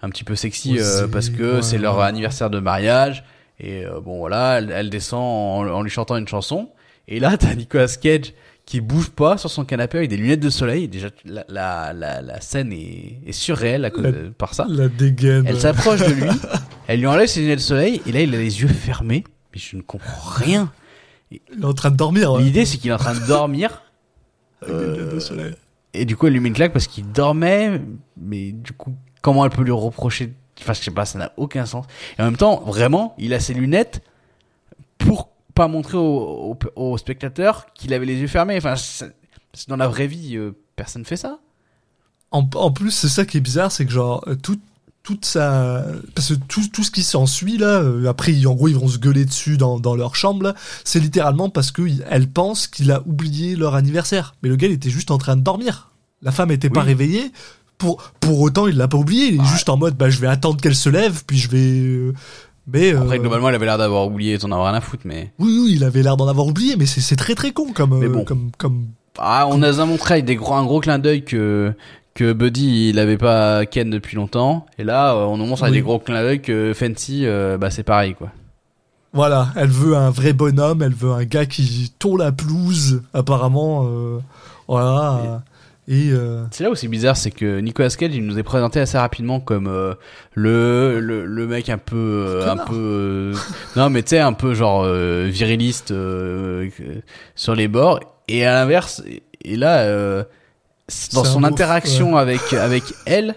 un petit peu sexy euh, parce que ouais, c'est leur ouais. anniversaire de mariage. Et euh, bon, voilà, elle, elle descend en, en lui chantant une chanson. Et là, t'as Nicolas Cage qui bouge pas sur son canapé avec des lunettes de soleil. Déjà, la, la, la, la scène est, est surréelle à cause de- par ça. la dégaine. Elle s'approche de lui, elle lui enlève ses lunettes de soleil, et là, il a les yeux fermés. Mais je ne comprends rien. Il est en train de dormir. ouais. L'idée, c'est qu'il est en train de dormir. Avec des lunettes de soleil. Et du coup, elle lui met une claque parce qu'il dormait. Mais du coup, comment elle peut lui reprocher? Enfin, je sais pas, ça n'a aucun sens. Et en même temps, vraiment, il a ses lunettes pour pas montrer au, au, au spectateur qu'il avait les yeux fermés. Enfin, dans la vraie vie, euh, personne fait ça. En, en plus, c'est ça qui est bizarre, c'est que genre euh, tout, toute sa, parce que tout, tout ce qui s'ensuit là, euh, après ils- en gros ils vont se gueuler dessus dans, dans leur chambre, c'est littéralement parce que elle pense qu'il a oublié leur anniversaire. Mais le gars il était juste en train de dormir. La femme était pas Oui. réveillée. Pour, pour autant, il l'a pas oublié. Il est Ouais. juste en mode, bah, je vais attendre qu'elle se lève, puis je vais. euh, Mais Après, euh, globalement, elle avait l'air d'avoir oublié et d'en avoir rien à foutre, mais. oui, oui, il avait l'air d'en avoir oublié, mais c'est très très con comme, Mais euh, bon. comme, comme. Ah, on a montré avec des gros, un gros clin d'œil que, que Buddy, il avait pas Ken depuis longtemps. Et là, euh, on nous montre avec Oui. des gros clins d'œil que Fancy, euh, bah, c'est pareil, quoi. Voilà, elle veut un vrai bonhomme, elle veut un gars qui tourne la pelouse, apparemment. euh, voilà. Et euh, C'est là où c'est bizarre, c'est que Nicolas Cage, il nous est présenté assez rapidement comme euh, le, le le mec un peu euh, un peu euh, non mais tu sais un peu genre euh, viriliste sur les bords. Et à l'inverse et- là euh, dans son interaction avec avec elle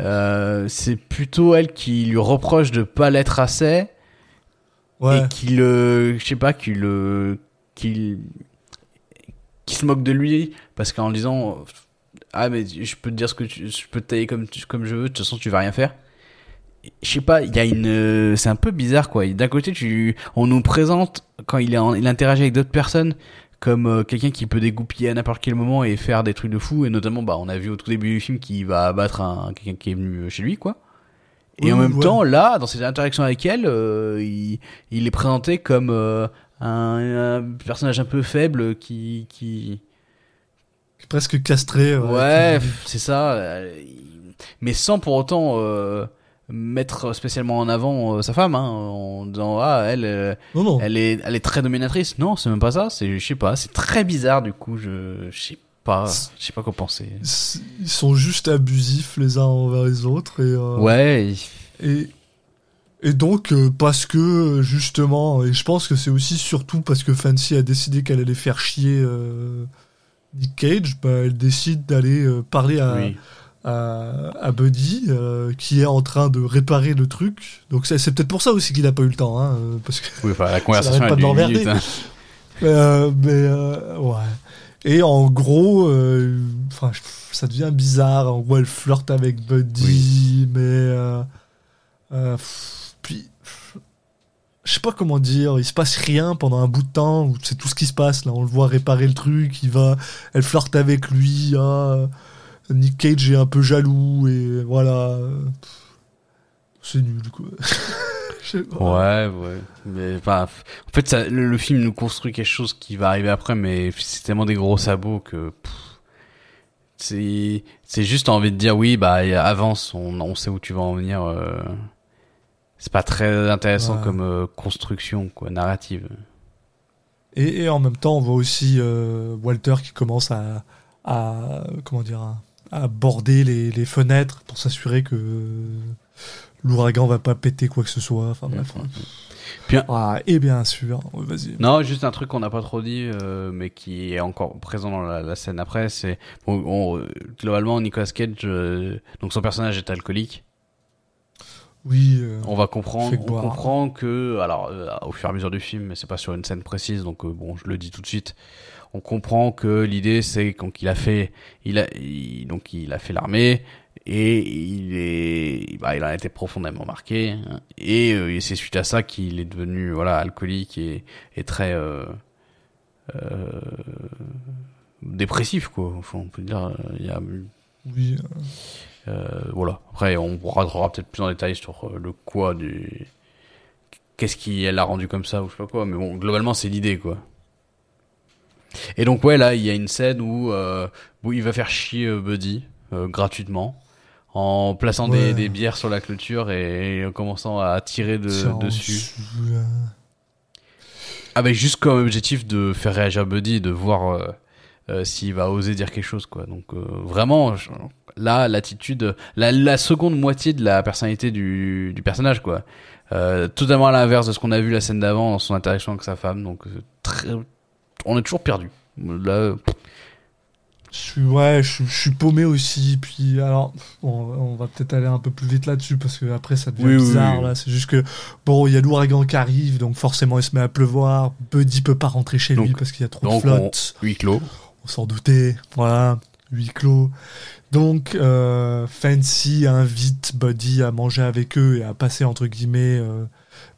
euh, c'est plutôt elle qui lui reproche de pas l'être assez ouais. et qui le je sais pas qui le qui qui se moque de lui parce qu'en disant ah mais je peux te dire ce que tu, je peux te tailler comme tu- comme je veux. De toute façon, tu vas rien faire. Je sais pas, il y a une, euh, c'est un peu bizarre quoi. D'un côté, tu, on nous présente quand il est, en- il interagit avec d'autres personnes comme euh, quelqu'un qui peut dégoupiller à n'importe quel moment et faire des trucs de fou. Et notamment, bah, on a vu au tout début du film qu'il va abattre un quelqu'un qui est venu chez lui quoi. Et Oui, en même ouais. temps, là, dans ses interactions avec elle, euh, il, il est présenté comme euh, un, un personnage un peu faible qui, qui, Presque castré. Ouais, qui- c'est ça. euh, Mais sans pour autant euh, mettre spécialement en avant euh, sa femme, hein, en disant ah elle, euh, Non, non. elle est, elle est très dominatrice. Non, c'est même pas ça. C'est, je sais pas, c'est très bizarre du coup. Je, je sais pas, je sais pas quoi penser. Ils sont juste abusifs les uns envers les autres. Et, euh, Ouais, Et, et donc, euh, parce que, justement, et je pense que c'est aussi surtout parce que Fancy a décidé qu'elle allait faire chier euh, Nick Cage, bah, elle décide d'aller euh, parler à, oui. à, à Buddy, qui est en train de réparer le truc. Donc, c'est peut-être pour ça aussi qu'il n'a pas eu le temps, hein, parce que Oui, enfin la conversation pas de l'emmerder. hein. Mais ouais. Et en gros, enfin, ça devient bizarre. En gros, elle flirte avec Buddy, mais euh, pff, je sais pas comment dire. Il se passe rien pendant un bout de temps. C'est tout ce qui se passe là. On le voit réparer le truc. Il va, elle flirte avec lui. ah, Nick Cage est un peu jaloux et voilà. C'est nul quoi. Ouais, ouais. Mais f- en fait, le, film nous construit quelque chose qui va arriver après, mais c'est tellement des gros sabots que c'est c'est juste envie de dire oui, bah avance, on, on sait où tu vas en venir. euh, c'est pas très intéressant Ouais. comme euh, construction, quoi, narrative. Et, et en même temps, on voit aussi euh, Walter qui commence à, à comment dire, à, border les, les fenêtres pour s'assurer que l'ouragan va pas péter quoi que ce soit. Enfin bref. Ah, et bien sûr, vas-y. Non, juste un truc qu'on n'a pas trop dit, euh, mais qui est encore présent dans la, la scène après, c'est bon, on- globalement Nicolas Cage, euh, donc son personnage est alcoolique. Oui. euh, On va comprendre, on comprend que, alors euh, au fur et à mesure du film, mais c'est pas sur une scène précise, donc euh, bon, je le dis tout de suite. On comprend que l'idée c'est quand il a fait, il a, il- donc il a fait l'armée et il est, bah, il en a été profondément marqué hein, et, euh, et c'est suite à ça qu'il est devenu voilà alcoolique et, et très euh, euh, dépressif quoi. Enfin, on peut dire, il y a oui. Euh, voilà. Après, on rentrera peut-être plus en détail sur euh, le quoi du. Qu'est-ce qui l'a rendu comme ça ou je sais pas quoi. Mais bon, globalement, c'est l'idée, quoi. Et donc, ouais, là, il y a une scène où, euh, où il va faire chier Buddy gratuitement en plaçant des, Ouais. des bières sur la clôture et en commençant à tirer de, dessus. euh, Avec juste comme objectif de faire réagir Buddy de voir euh, euh, s'il va oser dire quelque chose, quoi. Donc, euh, vraiment, je- là, l'attitude, la, la seconde moitié de la personnalité du, du personnage, quoi. Euh, totalement à l'inverse de ce qu'on a vu la scène d'avant dans son interaction avec sa femme. Donc, euh, très, on est toujours perdu. Là, Je suis, ouais, je, suis- je suis paumé aussi. Puis, alors, on va peut-être aller un peu plus vite là-dessus parce que après ça devient Oui, bizarre. oui. Là, c'est juste que bon, il y a l'ouragan qui arrive, donc forcément il se met à pleuvoir. Buddy peut pas rentrer chez lui parce qu'il y a trop de flotte. huis clos. On s'en doutait. Voilà, huis clos. Donc, euh, Fancy invite Buddy à manger avec eux et à passer entre guillemets euh,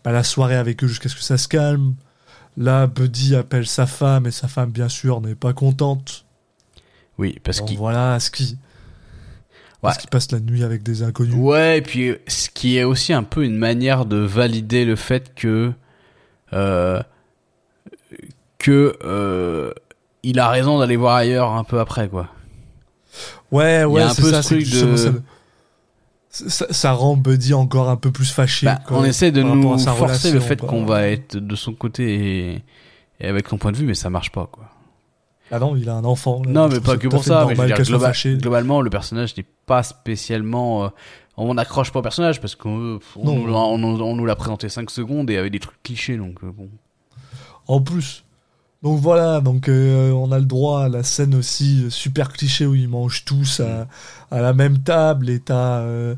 bah, la soirée avec eux jusqu'à ce que ça se calme. Là, Buddy appelle sa femme et sa femme, bien sûr, n'est pas contente. Oui, parce qu'il. voilà, ce qui. Ouais. Ce qui passe la nuit avec des inconnus. Ouais, et puis ce qui est aussi un peu une manière de valider le fait que euh, que euh, il a raison d'aller voir ailleurs un peu après quoi. Ouais, ouais, c'est ça. ce truc de- Ça, ça- ça rend Buddy encore un peu plus fâché. Bah, on essaie de nous forcer le fait qu'on va être de son côté et, et avec son point de vue, mais ça marche pas quoi. Ah non, il a un enfant. là, non, mais pas que pour ça. Mais je veux dire, globalement, le personnage n'est pas spécialement. euh, on n'accroche pas au personnage parce qu'on on, on on nous l'a présenté 5 secondes et avec des trucs clichés donc euh, bon. En plus. Donc voilà, donc euh, on a le droit à la scène aussi super cliché où ils mangent tous à, à la même table et t'as euh,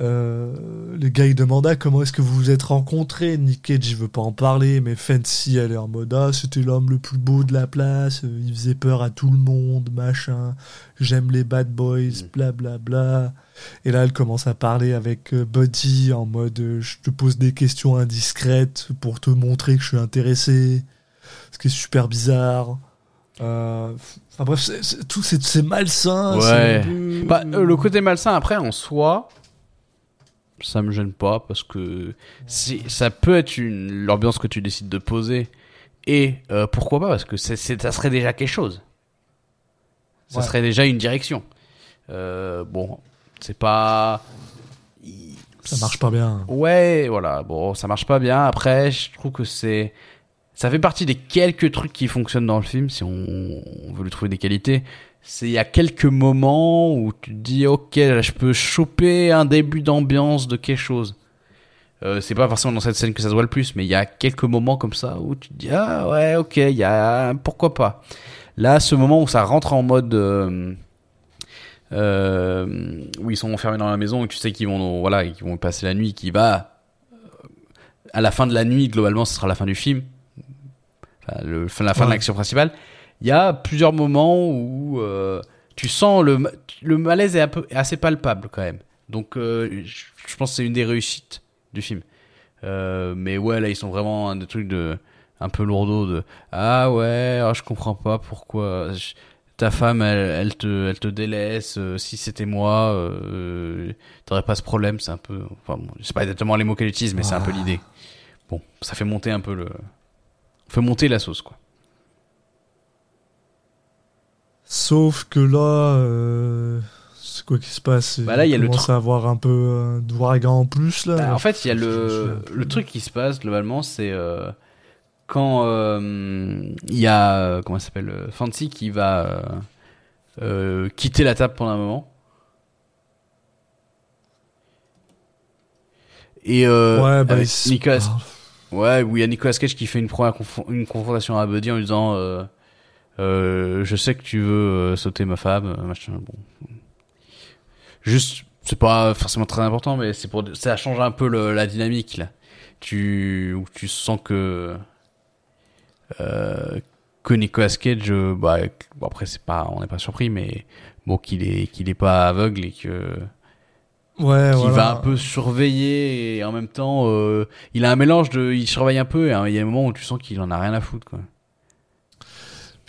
Euh, le gars il demanda comment est-ce que vous vous êtes rencontrés? Nick Cage il veut pas en parler, mais Fancy elle est en mode ah c'était l'homme le plus beau de la place, euh, il faisait peur à tout le monde, machin. J'aime les bad boys, bla bla bla. Et là elle commence à parler avec Buddy en mode je te pose des questions indiscrètes pour te montrer que je suis intéressé, ce qui est super bizarre. Euh, Enfin bref, c'est- c'est- tout c'est malsain. Ouais. peu- Bah, euh, le côté malsain, après, en soi, ça me gêne pas parce que si, ça peut être une l'ambiance que tu décides de poser. Et euh, pourquoi pas Parce que ça serait déjà quelque chose. Ça Ouais. serait déjà une direction. Euh, bon, c'est pas. Ça marche pas bien. Ouais, voilà. Bon, ça marche pas bien. Après, je trouve que c'est. Ça fait partie des quelques trucs qui fonctionnent dans le film, si on, veut lui trouver des qualités. C'est il y a quelques moments où tu te dis, ok, là, je peux choper un début d'ambiance de quelque chose. Euh, c'est pas forcément dans cette scène que ça se voit le plus, mais il y a quelques moments comme ça où tu te dis, ah ouais, ok, il y a. Pourquoi pas. Là, ce moment où ça rentre en mode. euh, euh, où ils sont enfermés dans la maison et tu sais qu'ils vont voilà qu'ils vont passer la nuit qui va euh, à la fin de la nuit globalement ce sera la fin du film Enfin, le, fin- la fin de l'action principale. Il y a plusieurs moments où euh, tu sens le ma- le malaise est, un peu, est assez palpable quand même. Donc euh, je, pense que c'est une des réussites du film. Euh, mais ouais là ils sont vraiment un des trucs de un peu lourdeau de ah ouais ah, je comprends pas pourquoi je- ta femme elle, elle te elle te délaisse si c'était moi t'aurais pas ce problème. C'est un peu enfin bon, je sais pas exactement les mots qu'elle utilise mais c'est un peu l'idée. Bon ça fait monter un peu le fait monter la sauce quoi. Sauf que là, euh, c'est quoi qui se passe? Bah là, il y a le commence à avoir un peu euh, d'ouragan en plus là. Bah, en fait il y a le le truc qui se passe globalement c'est euh, quand euh, il y a comment s'appelle Fancy qui va quitter la table pendant un moment. Et ouais, bah, Nicolas Ouais, où il y a Nicolas Cage qui fait une première une confrontation à Buddy en lui disant euh, euh, Je sais que tu veux euh, sauter ma femme, euh, machin. Bon. Juste, c'est pas forcément très important, mais c'est pour ça change un peu la dynamique là. Tu où tu sens que euh, que Nicolas Cage, euh, bah bon, après c'est pas, on n'est pas surpris, mais bon qu'il est qu'il est pas aveugle et que ouais, qui voilà. va un peu surveiller et en même temps euh, il a un mélange de il surveille un peu et hein, il y a un moment où tu sens qu'il en a rien à foutre quoi.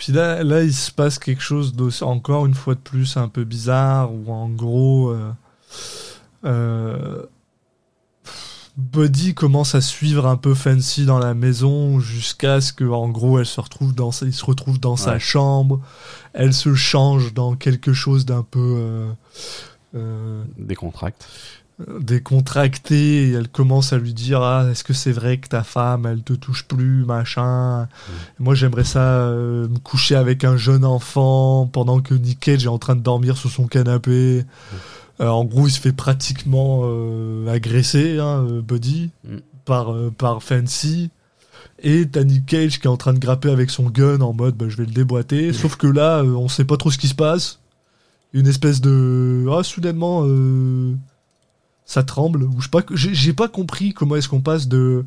Puis là, là, il se passe quelque chose encore une fois de plus un peu bizarre où en gros, euh, euh, Buddy commence à suivre un peu Fancy dans la maison jusqu'à ce que en gros elle se retrouve dans sa, il se retrouve dans sa chambre, elle se change dans quelque chose d'un peu euh, euh, Des contracts. décontracté et elle commence à lui dire ah est-ce que c'est vrai que ta femme elle te touche plus machin. Moi j'aimerais ça euh, me coucher avec un jeune enfant pendant que Nick Cage est en train de dormir sur son canapé. Euh, en gros il se fait pratiquement euh, agresser hein, euh, Buddy Mm. par euh, par Fancy. Et t'as Nick Cage qui est en train de grapper avec son gun en mode bah, je vais le déboîter. Sauf que là euh, on sait pas trop ce qui se passe une espèce de ah soudainement euh, ça tremble ou je pas j'ai pas compris comment est-ce qu'on passe de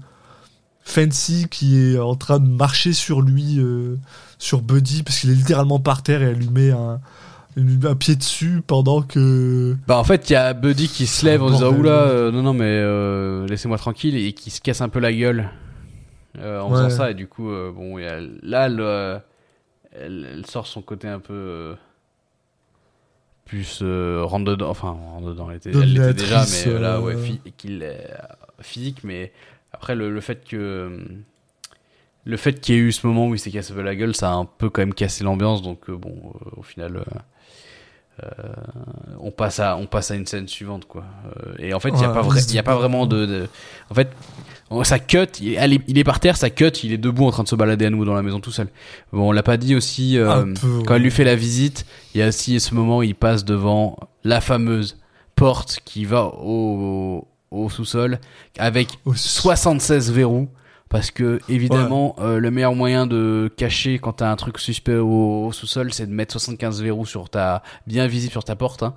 Fancy qui est en train de marcher sur lui euh, sur Buddy parce qu'il est littéralement par terre et elle lui met un, un pied dessus pendant que Bah en fait il y a Buddy qui se lève en disant oula euh, non non mais euh, laissez-moi tranquille et qui se casse un peu la gueule euh, en Ouais. faisant ça et du coup bon il y a- là elle, elle, elle sort son côté un peu plus euh, rentre dedans enfin rentre dedans elle était, elle déjà mais euh, là euh, ouais qu'il est, euh, physique mais après le, le fait que le fait qu'il y ait eu ce moment où il s'est cassé la gueule ça a un peu quand même cassé l'ambiance donc bon au final euh, on passe à on passe à une scène suivante quoi. Euh, et en fait il y a Ouais, pas vrai y a pas vraiment de, de- en fait ça cut il est, il est par terre ça cut il est debout en train de se balader à nouveau dans la maison tout seul. Bon on l'a pas dit aussi euh, peu quand elle lui fait la visite il y a aussi ce moment où il passe devant la fameuse porte qui va au au sous-sol avec au- 76 verrous parce que évidemment euh, le meilleur moyen de cacher quand t'as un truc suspect au, au sous-sol c'est de mettre 75 verrous sur ta bien visible sur ta porte hein.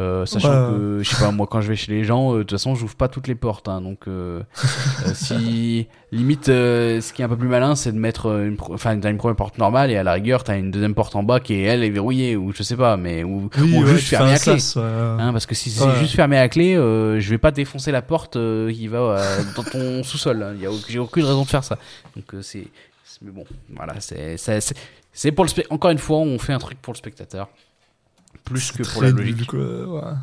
Euh, sachant Ouais. que, je sais pas, moi, quand je vais chez les gens, euh, de toute façon, j'ouvre pas toutes les portes. Hein, donc, euh, si limite, ce qui est un peu plus malin, c'est de mettre une, enfin, t'as une première porte normale et à la rigueur, t'as une deuxième porte en bas qui est elle est verrouillée ou je sais pas, mais ou, Oui, ou ouais, juste fermée à clé. ouais. Hein, parce que si c'est juste fermé à clé, je vais pas défoncer la porte qui va dans ton sous-sol. hein. Il j'ai aucune raison de faire ça. Donc c'est, c'est- mais bon, voilà, c'est, c'est, c'est, pour le encore une fois, on fait un truc pour le spectateur, plus que pour la logique. nul, quoi, ouais.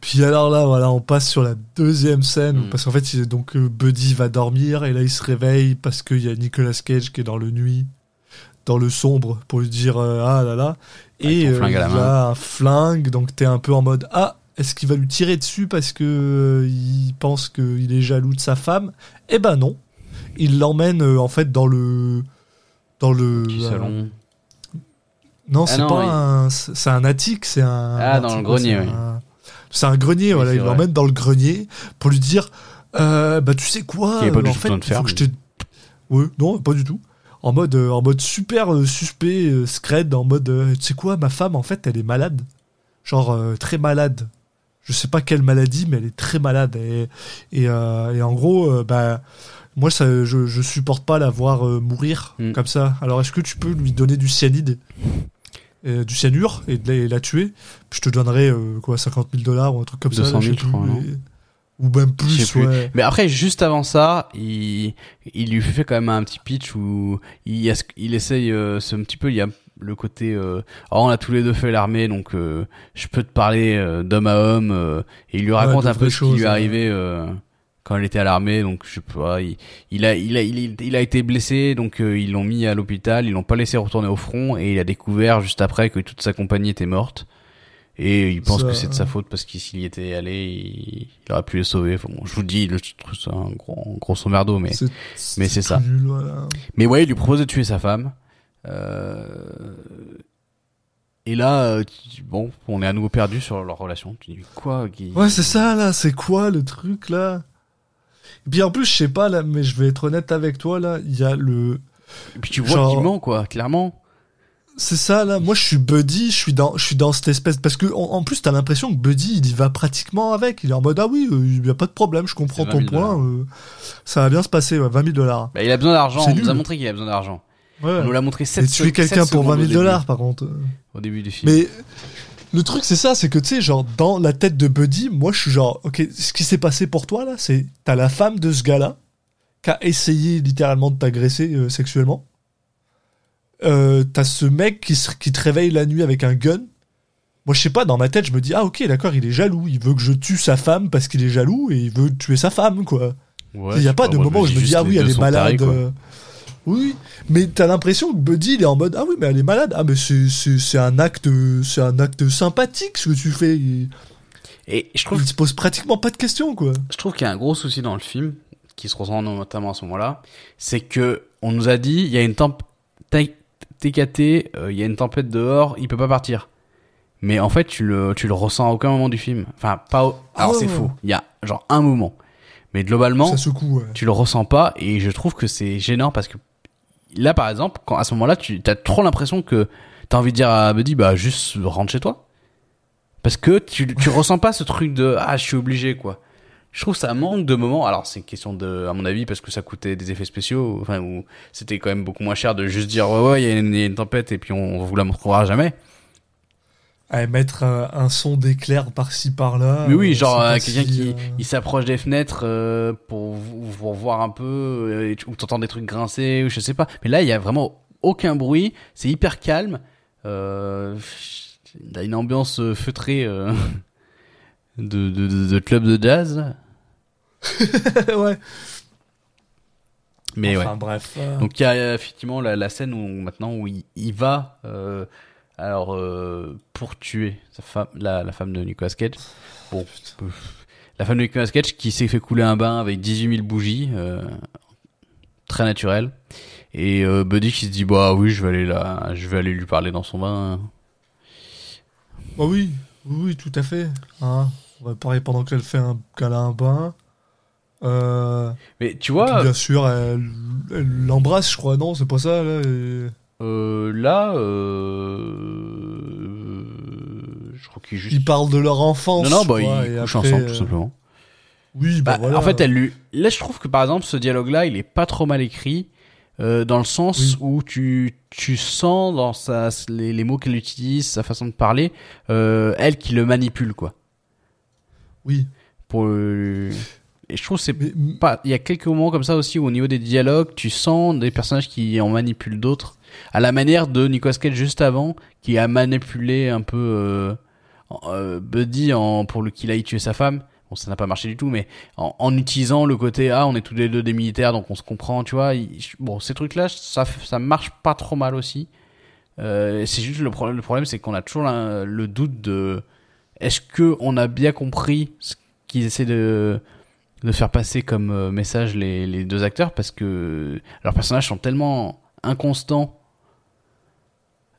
Puis alors là, voilà, on passe sur la deuxième scène, Mm. parce qu'en fait, donc euh, Buddy va dormir, et là, il se réveille parce qu'il y a Nicolas Cage qui est dans le nuit, dans le sombre, pour lui dire euh, ah là là, et euh, il a un flingue, donc t'es un peu en mode ah, est-ce qu'il va lui tirer dessus parce que euh, il pense qu'il est jaloux de sa femme? Eh ben non, il l'emmène en fait dans le dans le salon. Non, Ah c'est pas il- un. C'est c'est un attique, c'est un. Ah, un dans le grenier, c'est oui. un- C'est un grenier, voilà. Il l'emmène dans le grenier pour lui dire euh, Bah, tu sais quoi pas euh, du En tout fait, de faut que je te. Ouais, non, pas du tout. En mode, euh, en mode super suspect, scred, en mode Tu sais quoi, ma femme, en fait, elle est malade. Genre, très malade. Je sais pas quelle maladie, mais elle est très malade. Et, et, et en gros, bah. Moi, ça, je, je supporte pas la voir euh, mourir Mm. comme ça. Alors, est-ce que tu peux lui donner du cyanide? Euh, du cyanure et de la, et la tuer, puis je te donnerai euh, quoi 50 000 dollars ou un truc comme ça. 200 là, je 000, sais je crois, non Ou même plus, plus. ouais. Mais après, juste avant ça, il, il lui fait quand même un petit pitch où il, essaye euh, ce un petit peu, il y a le côté, euh, oh, on a tous les deux fait l'armée, donc euh, je peux te parler euh, d'homme à homme, euh, et il lui raconte un peu ce qui lui est ouais. arrivé euh, quand il était à l'armée, donc je sais pas, il, il a, il a, il, il a été blessé, donc euh, ils l'ont mis à l'hôpital, ils l'ont pas laissé retourner au front, et il a découvert juste après que toute sa compagnie était morte. Et il pense Ça, que c'est de sa faute parce qu'il s'il y était allé, il, il aurait pu les sauver. Enfin bon, je vous dis, le truc, c'est un gros, grosso merdo, mais. C'est- mais c'est ça. nul, voilà. Mais ouais, il lui propose de tuer sa femme. Euh... Et là, bon, on est à nouveau perdu sur leur relation. Tu dis quoi qui... Ouais, c'est ça là, c'est quoi le truc là? Et puis en plus, je sais pas là, mais je vais être honnête avec toi là, il y a le. Et puis tu vois Genre- qu'il ment, quoi, clairement. C'est ça là, moi je suis Buddy, je suis dans, je suis dans cette espèce. Parce que en, en plus, t'as l'impression que Buddy il y va pratiquement avec, il est en mode ah oui, euh, il y a pas de problème, je comprends ton 20 000 point, euh, ça va bien se passer, ouais, 20 000 dollars. Bah, il a besoin d'argent. On nous a montré qu'il a besoin d'argent. Ouais. On nous l'a montré 7 Et tuer quelqu'un pour 20 000 dollars par contre. Au début du film. Mais le truc, c'est ça, c'est que tu sais, genre, dans la tête de Buddy, moi, je suis genre, ok, ce qui s'est passé pour toi, là, c'est, t'as la femme de ce gars-là, qui a essayé littéralement de t'agresser euh, sexuellement. Euh, t'as ce mec qui, se- qui te réveille la nuit avec un gun. Moi, je sais pas, dans ma tête, je me dis, ah, ok, d'accord, il est jaloux. Il veut que je tue sa femme parce qu'il est jaloux et il veut tuer sa femme, quoi. Ouais, Il n'y a pas de moment où je me dis, ah oui, elle est tarés, malade. Oui, mais t'as l'impression que Buddy, il est en mode, ah oui, mais elle est malade. Ah, mais c'est, un acte, c'est un acte sympathique, ce que tu fais. Il, Et je trouve il se pose pratiquement pas de questions, quoi. je trouve qu'il y a un gros souci dans le film qui se ressent notamment à ce moment-là, c'est que on nous a dit il y a une tempête TKT, euh, il y a une tempête dehors, il peut pas partir. Mais en fait, tu le tu le ressens à aucun moment du film. Enfin, pas au- alors Ah c'est ouais. faux. Il y a genre un moment. Mais globalement, Ça secoue, ouais. tu le ressens pas et je trouve que c'est gênant parce que là par exemple, quand à ce moment-là, tu as trop l'impression que t'as envie de dire à Buddy bah juste rentre chez toi. Parce que tu tu ressens pas ce truc de ah, je suis obligé quoi. Je trouve ça manque de moments. Alors c'est une question de, à mon avis, parce que ça coûtait des effets spéciaux. Enfin, ou c'était quand même beaucoup moins cher de juste dire ouais ouais il y, a une- il y a une tempête et puis on, vous la montrera jamais. À mettre un, un son d'éclair par-ci par-là. Mais oui, euh, genre euh, quelqu'un si, qui euh, il s'approche des fenêtres euh, pour, pour voir un peu euh, ou t'entends des trucs grincer ou je sais pas. Mais là il y a vraiment aucun bruit, c'est hyper calme. Euh, il a une ambiance euh, feutrée euh, de, de, de, de club de jazz. ouais. Mais enfin, ouais. bref. euh, Donc il y a euh, effectivement la, la scène où maintenant où il, il va euh, alors euh, pour tuer sa femme, la, la femme de Nicolas Cage. Bon, la femme de Nicolas Cage qui s'est fait couler un bain avec 18 000 bougies, euh, très naturel. Et euh, Buddy qui se dit bah oui je vais aller là, je vais aller lui parler dans son bain. Bah oui, oui, tout à fait. Hein. On va parler pendant qu'elle fait un, qu'elle a un bain. Euh, Mais tu puis, vois, bien sûr, elle elle l'embrasse, je crois, non, c'est pas ça, là. et- euh, là, euh, je crois qui juste. Ils parlent de leur enfance. Non, non, bah, ils couchent après, ensemble, euh, tout simplement. Oui, bah, Bah, voilà. En fait, elle lui. Là, je trouve que par exemple, ce dialogue-là, il est pas trop mal écrit. euh, dans le sens Oui. où tu, tu sens dans sa, les, les mots qu'elle utilise, sa façon de parler, euh, elle qui le manipule, quoi. Oui. Pour le- Et je trouve c'est pas. Il y a quelques moments comme ça aussi où au niveau des dialogues, tu sens des personnages qui en manipulent d'autres. À la manière de Nicolas Cage juste avant, qui a manipulé un peu euh, euh, Buddy en, pour qu'il aille tuer sa femme. Bon, ça n'a pas marché du tout, mais en, utilisant le côté ah, on est tous les deux des militaires, donc on se comprend, tu vois. bon, ces trucs-là, ça, ça marche pas trop mal aussi. Euh, c'est juste le problème. Le problème, c'est qu'on a toujours le doute de est-ce que on a bien compris ce qu'ils essaient de de faire passer comme message les, les deux acteurs? Parce que leurs personnages sont tellement inconstants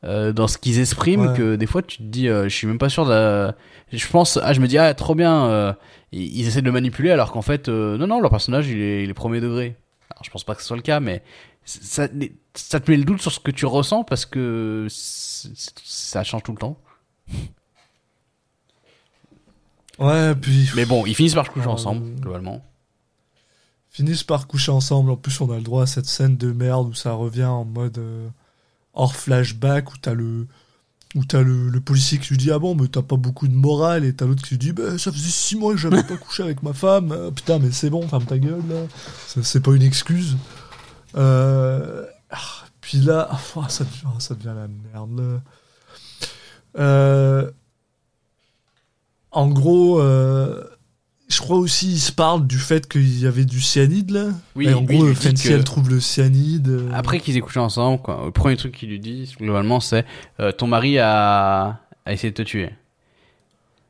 euh, dans ce qu'ils expriment Ouais. que des fois tu te dis euh, je suis même pas sûr de je pense ah je me dis ah trop bien euh, ils, ils essaient de le manipuler alors qu'en fait euh, non non leur personnage il est, il est premier degré alors je pense pas que ce soit le cas mais ça, ça te met le doute sur ce que tu ressens parce que ça change tout le temps Ouais, puis mais bon ils finissent par se coucher ensemble globalement finissent par coucher ensemble. En plus, on a le droit à cette scène de merde où ça revient en mode hors flashback où t'as le où t'as le, le policier qui lui dit ah bon mais t'as pas beaucoup de morale et t'as l'autre qui lui dit bah ça faisait six mois que j'avais pas couché avec ma femme. Euh, putain mais c'est bon ferme ta gueule là. Ça, c'est pas une excuse. Euh, ah, puis là ah, ça devient ça devient la merde là. Euh, en gros euh, je crois aussi ils se parlent du fait qu'il y avait du cyanide là. Oui, et en oui, gros, il Fancy que- trouve le cyanide. euh, Après qu'ils aient couché ensemble, quoi, le premier truc qu'il lui dit, globalement, c'est euh, ton mari a, a essayé de te tuer.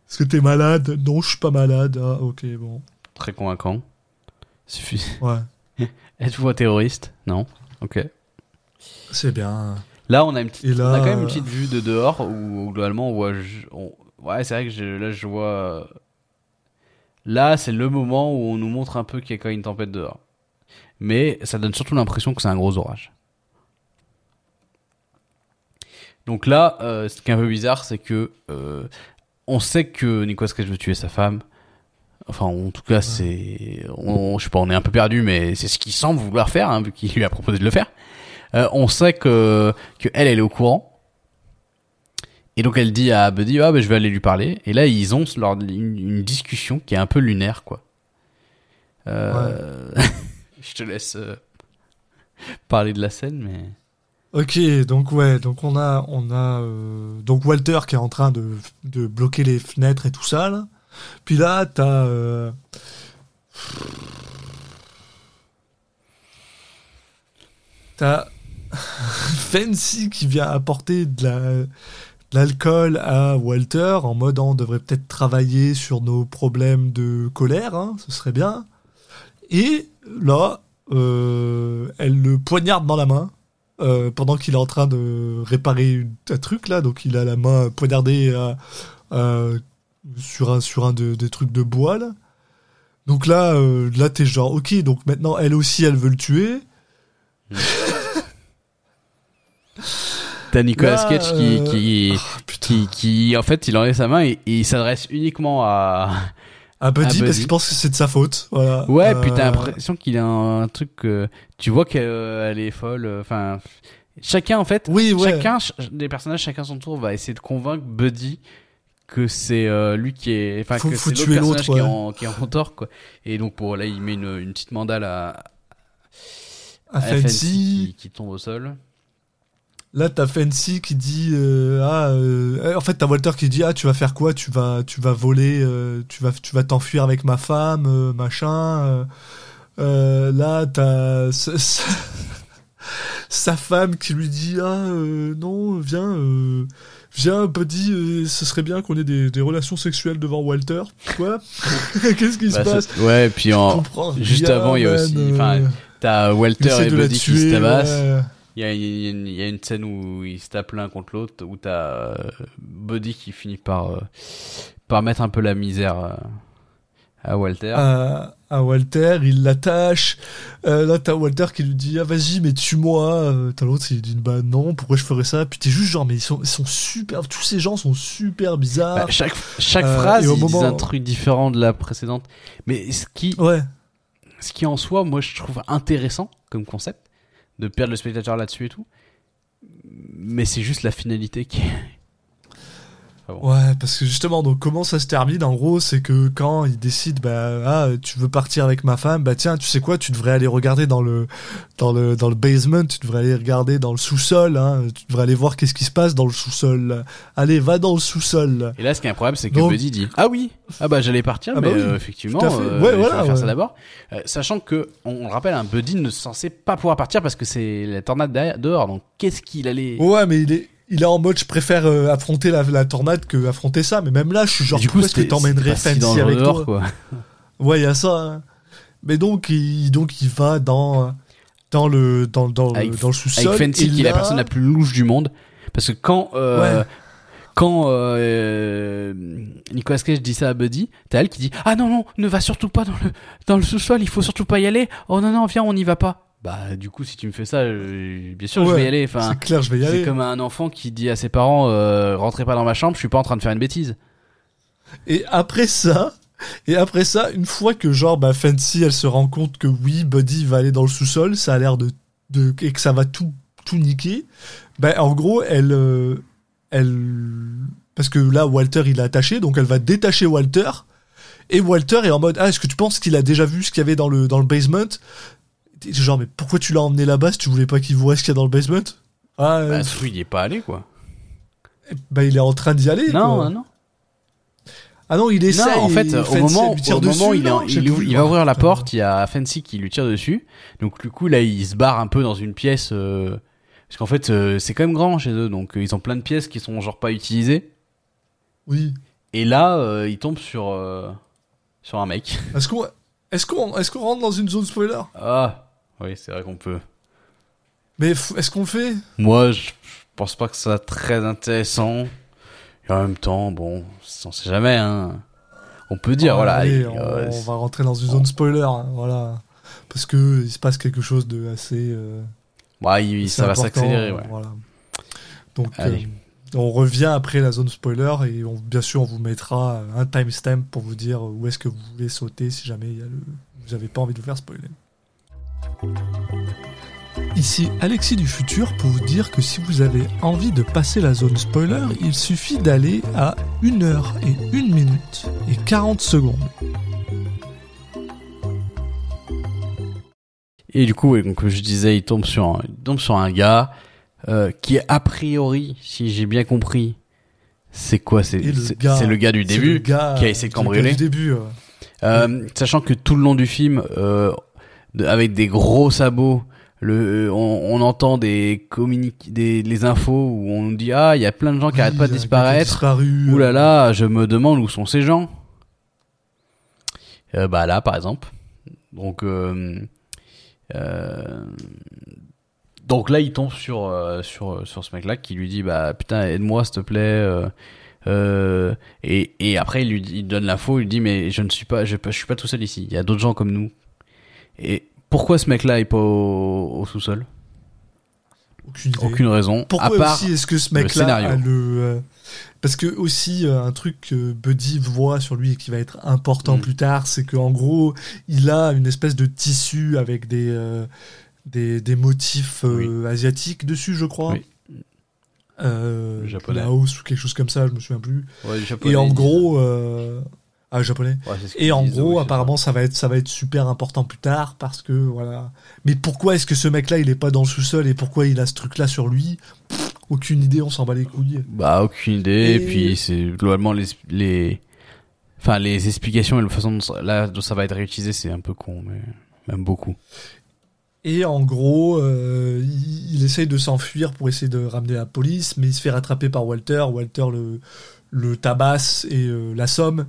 Est-ce que t'es malade? Non, je suis pas malade. Ah, ok, bon. Très convaincant. Suffit. Ouais, Êtes-vous un terroriste? Non. Ok. c'est bien. Là, on a une petite, Et là, on a quand même une euh, petite vue de dehors où, où, globalement on voit. je- on- ouais, c'est vrai que je, là je vois. Là, c'est le moment où on nous montre un peu qu'il y a quand même une tempête dehors. Mais ça donne surtout l'impression que c'est un gros orage. Donc là, euh, ce qui est un peu bizarre, c'est que euh, on sait que Nicolas Cage veut tuer sa femme. Enfin, en tout cas, c'est, on, je sais pas, on est un peu perdu, mais c'est ce qu'il semble vouloir faire, hein, vu qu'il lui a proposé de le faire. Euh, on sait que, que elle, elle est au courant. Et donc elle dit à Buddy, ah ben je vais aller lui parler. Et là ils ont leur, une, une discussion qui est un peu lunaire, quoi. Euh... je te laisse euh, parler de la scène, mais. Ok, donc ouais, donc on a, on a euh, donc Walter qui est en train de, de bloquer les fenêtres et tout ça. Là. Puis là, t'as t'as Fancy qui vient apporter de la l'alcool à Walter en mode on devrait peut-être travailler sur nos problèmes de colère, hein, ce serait bien. Et là, euh, elle le poignarde dans la main euh, pendant qu'il est en train de réparer un truc là, donc il a la main poignardée euh, euh, sur un sur un de- des trucs de bois là. Donc là, euh, là t'es genre ok, donc maintenant elle aussi elle veut le tuer. T'as Nicolas Cage qui, euh, qui, putain. qui, qui, en fait, il enlève sa main et, et il s'adresse uniquement à. Ah Buddy parce qu'il pense que c'est de sa faute. Voilà. Ouais, Euh, puis t'as l'impression qu'il a un, truc. que tu vois qu'elle euh, elle est folle. euh, Enfin, chacun en fait. Oui, ouais. Chacun ch- des personnages, chacun son tour, va essayer de convaincre Buddy que c'est euh, lui qui est. Enfin, que c'est l'autre personnage l'autre, qui, est ouais. en, qui est en tort, quoi. Et donc, bon, là, il met une, une petite mandale à, à à Fancy. Fancy qui, qui tombe au sol. Là, t'as Fancy qui dit euh, ah euh, en fait t'as Walter qui dit ah tu vas faire quoi? Tu vas tu vas voler euh, tu vas tu vas t'enfuir avec ma femme machin là t'as sa, femme qui lui dit ah non viens viens Buddy euh, ce serait bien qu'on ait des, des relations sexuelles devant Walter quoi? Qu'est-ce qui se Bah, passe? ouais, puis en, juste avant, il y a aussi- enfin, t'as Walter et Buddy qui se tabassent. ouais. Il y a, il y une- il y a une scène où ils se tapent l'un contre l'autre, où t'as euh, Buddy qui finit par, euh, par mettre un peu la misère euh, À Walter. à, à Walter, il l'attache. Euh, là, t'as Walter qui lui dit ah vas-y, mais tue-moi. Euh, T'as l'autre qui lui dit bah non, pourquoi je ferais ça? Puis t'es juste genre mais ils sont, ils sont super. Tous ces gens sont super bizarres. Bah, chaque chaque Euh, phrase, il moment- un truc différent de la précédente. Mais ce qui, Ouais. ce qui en soi, moi, je trouve intéressant comme concept de perdre le spectateur là-dessus et tout. Mais c'est juste la finalité qui. Ah bon. Ouais, parce que justement, donc comment ça se termine? En gros, c'est que quand il décide, bah, ah, tu veux partir avec ma femme, bah tiens, tu sais quoi, tu devrais aller regarder dans le, dans le, dans le basement, tu devrais aller regarder dans le sous-sol, hein, tu devrais aller voir qu'est-ce qui se passe dans le sous-sol. Allez, va dans le sous-sol. Et là, ce qui est improbable, c'est que Donc- Buddy dit Ah oui, ah bah j'allais partir, Ah mais bah oui, euh, effectivement, euh, je vais faire ouais. ça d'abord. Euh, sachant que, on, on le rappelle, un Buddy ne censé pas pouvoir partir parce que c'est la tornade dehors. Donc qu'est-ce qu'il allait. Ouais, mais il est, il est en mode, je préfère euh, affronter la, la tornade que affronter ça. Mais même là, je suis genre, Et du coup, pourquoi est-ce que t'emmènerais si Fancy avec dehors, toi quoi. Ouais, il y a ça. hein. Mais donc, il, donc, il va dans, dans le, dans, dans, Avec- dans le sous-sol. Avec Fancy, et qui est la personne la plus louche du monde. Parce que quand, euh, Ouais. quand euh, Nicolas Cage dit ça à Buddy, t'as elle qui dit Ah non, non, ne va surtout pas dans le, dans le sous-sol, il faut surtout pas y aller. Oh non, non, viens, on n'y va pas. Bah, du coup, si tu me fais ça, euh, bien sûr, je vais y aller. Enfin, C'est clair, je vais y c'est aller. comme un enfant qui dit à ses parents euh, Rentrez pas dans ma chambre, je suis pas en train de faire une bêtise. Et après ça, et après ça, une fois que genre bah Fancy elle se rend compte que oui, Buddy va aller dans le sous-sol, ça a l'air de, de et que ça va tout tout niquer. Bah en gros, elle euh, elle parce que là Walter il est attaché, donc elle va détacher Walter. Et Walter est en mode ah est-ce que tu penses qu'il a déjà vu ce qu'il y avait dans le dans le basement? Genre mais pourquoi tu l'as emmené là-bas si tu voulais pas qu'il voit ce qu'il y a dans le basement? Ah euh, Bah, celui, il est pas allé, quoi. bah il est en train d'y aller. Non, quoi. non, non. Ah non, il essaie. Non, en fait, au Fancy, moment, lui tire au moment dessus, il, est- non, je sais il, plus. il va ouvrir la porte, il y a Fancy qui lui tire dessus. Donc, du coup, là, il se barre un peu dans une pièce. euh, parce qu'en fait, euh, c'est quand même grand chez eux. Donc, euh, ils ont plein de pièces qui sont genre pas utilisées. Oui. Et là, euh, il tombe sur, euh, sur un mec. Est-ce qu'on est-ce qu'on est-ce qu'on rentre dans une zone spoiler? Ah, oui, c'est vrai qu'on peut. Mais est-ce qu'on le fait? Moi, je pense pas que ça soit très intéressant. Et en même temps, bon, on sait jamais, hein. On peut dire, Oh, voilà. allez, on, euh, on va rentrer dans une zone spoiler, hein, voilà. Parce que il se passe quelque chose de assez. euh, ouais, il- assez ça va s'accélérer, ouais. Voilà. Donc euh, on revient après la zone spoiler et on, bien sûr on vous mettra un timestamp pour vous dire où est-ce que vous voulez sauter si jamais il y a le, vous avez pas envie de vous faire spoiler. Ici Alexis du futur pour vous dire que si vous avez envie de passer la zone spoiler, il suffit d'aller à 1 heure et 1 minute et 40 secondes. Et du coup, comme je disais, il tombe sur un, il tombe sur un gars euh, qui, a priori, si j'ai bien compris, c'est quoi C'est le gars- c'est le gars du début, gars, qui a essayé de cambrioler. Du début, ouais. Euh, sachant que tout le long du film, euh, de- avec des gros sabots, le, euh, on, on entend des communiques, des les infos où on nous dit ah il y a plein de gens qui Oui, arrêtent pas de disparaître. Ouh là euh, là, je me demande où sont ces gens. Euh, bah là, par exemple. Donc, euh, euh, donc là, il tombe sur euh, sur sur ce mec-là qui lui dit bah putain aide-moi s'il te plaît. euh, euh, et et après il lui dit- il donne l'info, il lui dit mais je ne suis pas je, je suis pas tout seul ici. Il y a d'autres gens comme nous. Et pourquoi ce mec-là est pas au, au sous-sol? Aucune raison. Pourquoi à part aussi est-ce que ce mec-là a le euh, parce que aussi euh, un truc que Buddy voit sur lui et qui va être important Mm. plus tard, c'est qu'en gros il a une espèce de tissu avec des euh, des, des motifs asiatiques dessus, je crois. Oui. Japonais. Laos ou quelque chose comme ça, je me souviens plus. Ouais, les Japonais, Et en gros, ah japonais. Ouais, Et en gros, oui, apparemment, ça va être, ça va être super important plus tard parce que voilà. Mais pourquoi est-ce que ce mec-là, il est pas dans le sous-sol et pourquoi il a ce truc-là sur lui? Pff, Aucune idée, on s'en bat les couilles. Bah aucune idée. Et, Et- puis c'est globalement les les enfin les explications et la façon dont ça, là, dont ça va être réutilisé, c'est un peu con, mais même beaucoup. Et en gros, euh, il, il essaye de s'enfuir pour essayer de ramener la police, mais il se fait rattraper par Walter. Walter le, le tabasse et euh, l'assomme.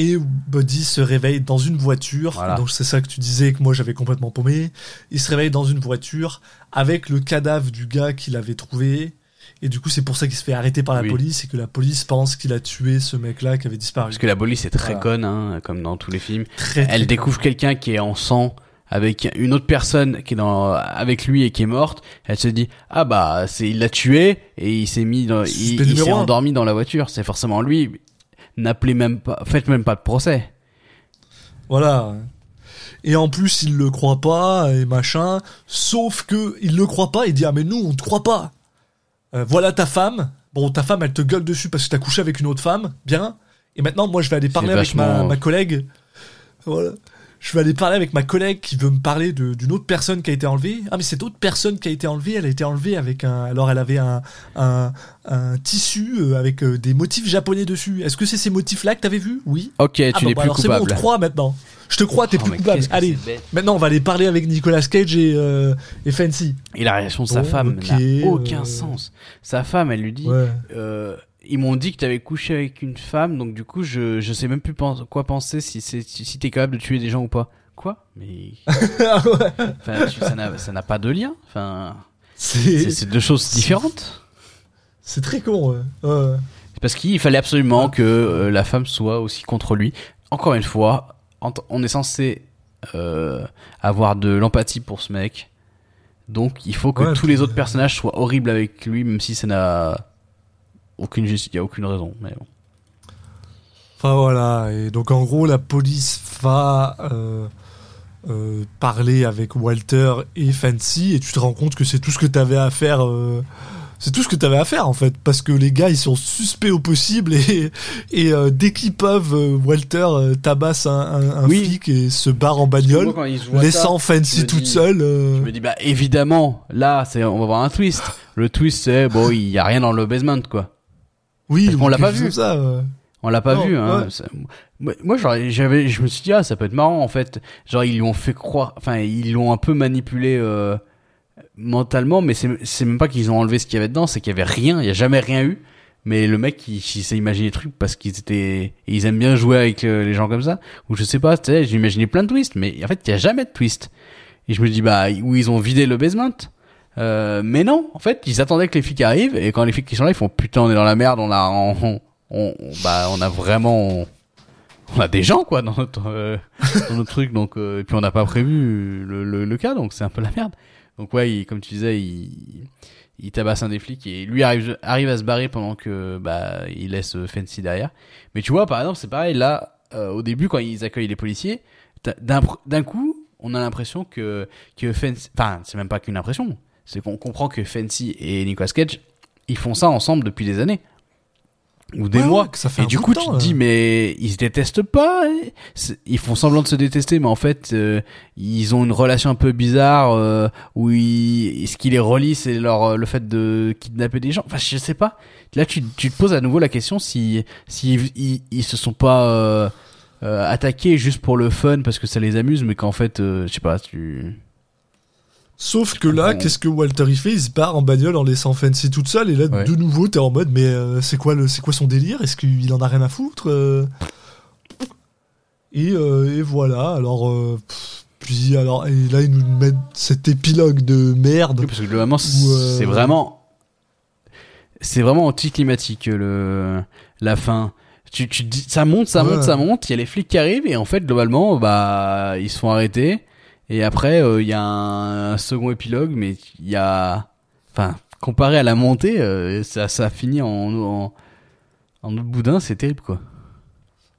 Et Buddy se réveille dans une voiture. Voilà. Donc c'est ça que tu disais que moi j'avais complètement paumé. Il se réveille dans une voiture avec le cadavre du gars qu'il avait trouvé. Et du coup, c'est pour ça qu'il se fait arrêter par la Oui. police et que la police pense qu'il a tué ce mec-là qui avait disparu. Parce que la police est très Voilà. conne, hein, comme dans tous les films. Très, très Elle découvre quelqu'un qui est en sang avec une autre personne qui est dans avec lui et qui est morte. Elle se dit ah bah c'est il l'a tué et il s'est mis dans, il, s'est endormi dans la voiture. C'est forcément lui. N'appelez même pas, faites même pas de procès. Voilà. Et en plus, il le croit pas et machin. Sauf que il le croit pas. Il dit ah mais nous on te croit pas. Euh, voilà ta femme. Bon, ta femme elle te gueule dessus parce que t'as couché avec une autre femme. Bien. Et maintenant, moi je vais aller parler avec ma, collègue. Voilà. Je vais aller parler avec ma collègue qui veut me parler d'une autre personne qui a été enlevée. Ah mais cette autre personne qui a été enlevée, elle a été enlevée avec un. Alors elle avait un un, un tissu euh, avec euh, des motifs japonais dessus. Est-ce que c'est ces motifs-là que t'avais vu Oui. Ok, tu Ah bon, n'es bah plus alors c'est bon, on te croit maintenant. Je te crois, t'es Oh, plus coupable. Allez, maintenant on va aller parler avec Nicolas Cage et, euh, et Fancy. Et la réaction de sa Bon, femme n'a aucun euh, sens. Sa femme, elle lui dit, Ouais. euh, ils m'ont dit que t'avais couché avec une femme, donc du coup, je, je sais même plus quoi penser si c'est si, t'es capable de tuer des gens ou pas. Quoi? Mais Ah ouais. enfin, tu- ça n'a pas de lien. Enfin, c'est deux choses différentes. c'est très con. Ouais. Ouais. Parce qu'il fallait absolument que euh, la femme soit aussi contre lui. Encore une fois, on est censé euh, avoir de l'empathie pour ce mec. Donc il faut que Ouais, tous les autres euh, personnages soient horribles avec lui, même si ça n'a aucune justice, il y a aucune raison. Mais bon. Enfin voilà. Et donc en gros, la police va euh, euh, parler avec Walter et Fancy et tu te rends compte que c'est tout ce que t'avais à faire. euh, c'est tout ce que t'avais à faire en fait, parce que les gars ils sont suspects au possible et, et euh, dès qu'ils peuvent, Walter euh, tabasse un, un, un Oui. flic et se barre en bagnole. laissant Fancy toute dis- seule. euh, Je me dis bah évidemment, là c'est on va voir un twist. Le twist c'est bon, il y a rien dans le basement quoi. Oui, ou l'a pas vu. Ça, euh. On l'a pas Non, vu, hein. ouais. Ça- Moi, j'avais, je me suis dit, ah, ça peut être marrant, en fait. Genre, ils lui ont fait croire, enfin, ils l'ont un peu manipulé, euh, mentalement, mais c'est, même pas qu'ils ont enlevé ce qu'il y avait dedans, c'est qu'il y avait rien, il y a jamais rien eu. Mais le mec, il, il s'est imaginé des trucs parce qu'ils étaient, ils aiment bien jouer avec euh, les gens comme ça. Ou je sais pas, tu sais, j'ai imaginé plein de twists, mais en fait, il y a jamais de twist. Et je me dis, bah, où ils ont vidé le basement. Euh, mais non, en fait, ils attendaient que les flics arrivent, et quand les flics qui sont là, ils font putain, on est dans la merde, on a, on, on, bah, on a vraiment, on a des gens quoi dans notre, euh, dans notre truc, donc euh, et puis on n'a pas prévu le, le, le cas, donc c'est un peu la merde. Donc ouais, il- comme tu disais, il, il tabasse un des flics et lui arrive, arrive à se barrer pendant que bah il laisse euh, Fancy derrière. Mais tu vois, par exemple, c'est pareil là, euh, au début quand ils accueillent les policiers, d'un coup, on a l'impression que que Fancy, enfin c'est même pas qu'une impression, c'est qu'on comprend que Fancy et Nicolas Cage ils font ça ensemble depuis des années ou des Ouais, mois. ouais, ça fait et du coup, tu te dis, euh. mais ils se détestent pas. c'est- Ils font semblant de se détester, mais en fait, euh, ils ont une relation un peu bizarre euh, où ils, ce qui les relie, c'est leur le fait de kidnapper des gens. Enfin, je sais pas. Là, tu, tu te poses à nouveau la question si si ils, ils se sont pas euh, attaqués juste pour le fun parce que ça les amuse, mais qu'en fait, je sais pas, tu. Sauf que là, qu'est-ce que Walter il fait? Il se barre en bagnole en laissant Fancy toute seule et là, Ouais. de nouveau, t'es en mode, mais euh, c'est quoi le, c'est quoi son délire? Est-ce qu'il en a rien à foutre euh? Et, euh, et voilà. Alors, euh, pff, puis alors, et là, ils nous mettent cet épilogue de merde. Oui, parce que globalement, euh, c'est vraiment, c'est vraiment anticlimatique le la fin. Tu, tu dis, ça monte, ça Ouais. monte, ça monte. Il y a les flics qui arrivent et en fait, globalement, bah, ils se font arrêter. Et après, euh, il y a un, un second épilogue, mais il y a, enfin, comparé à la montée, euh, ça, ça finit en, en, boudin, c'est terrible, quoi.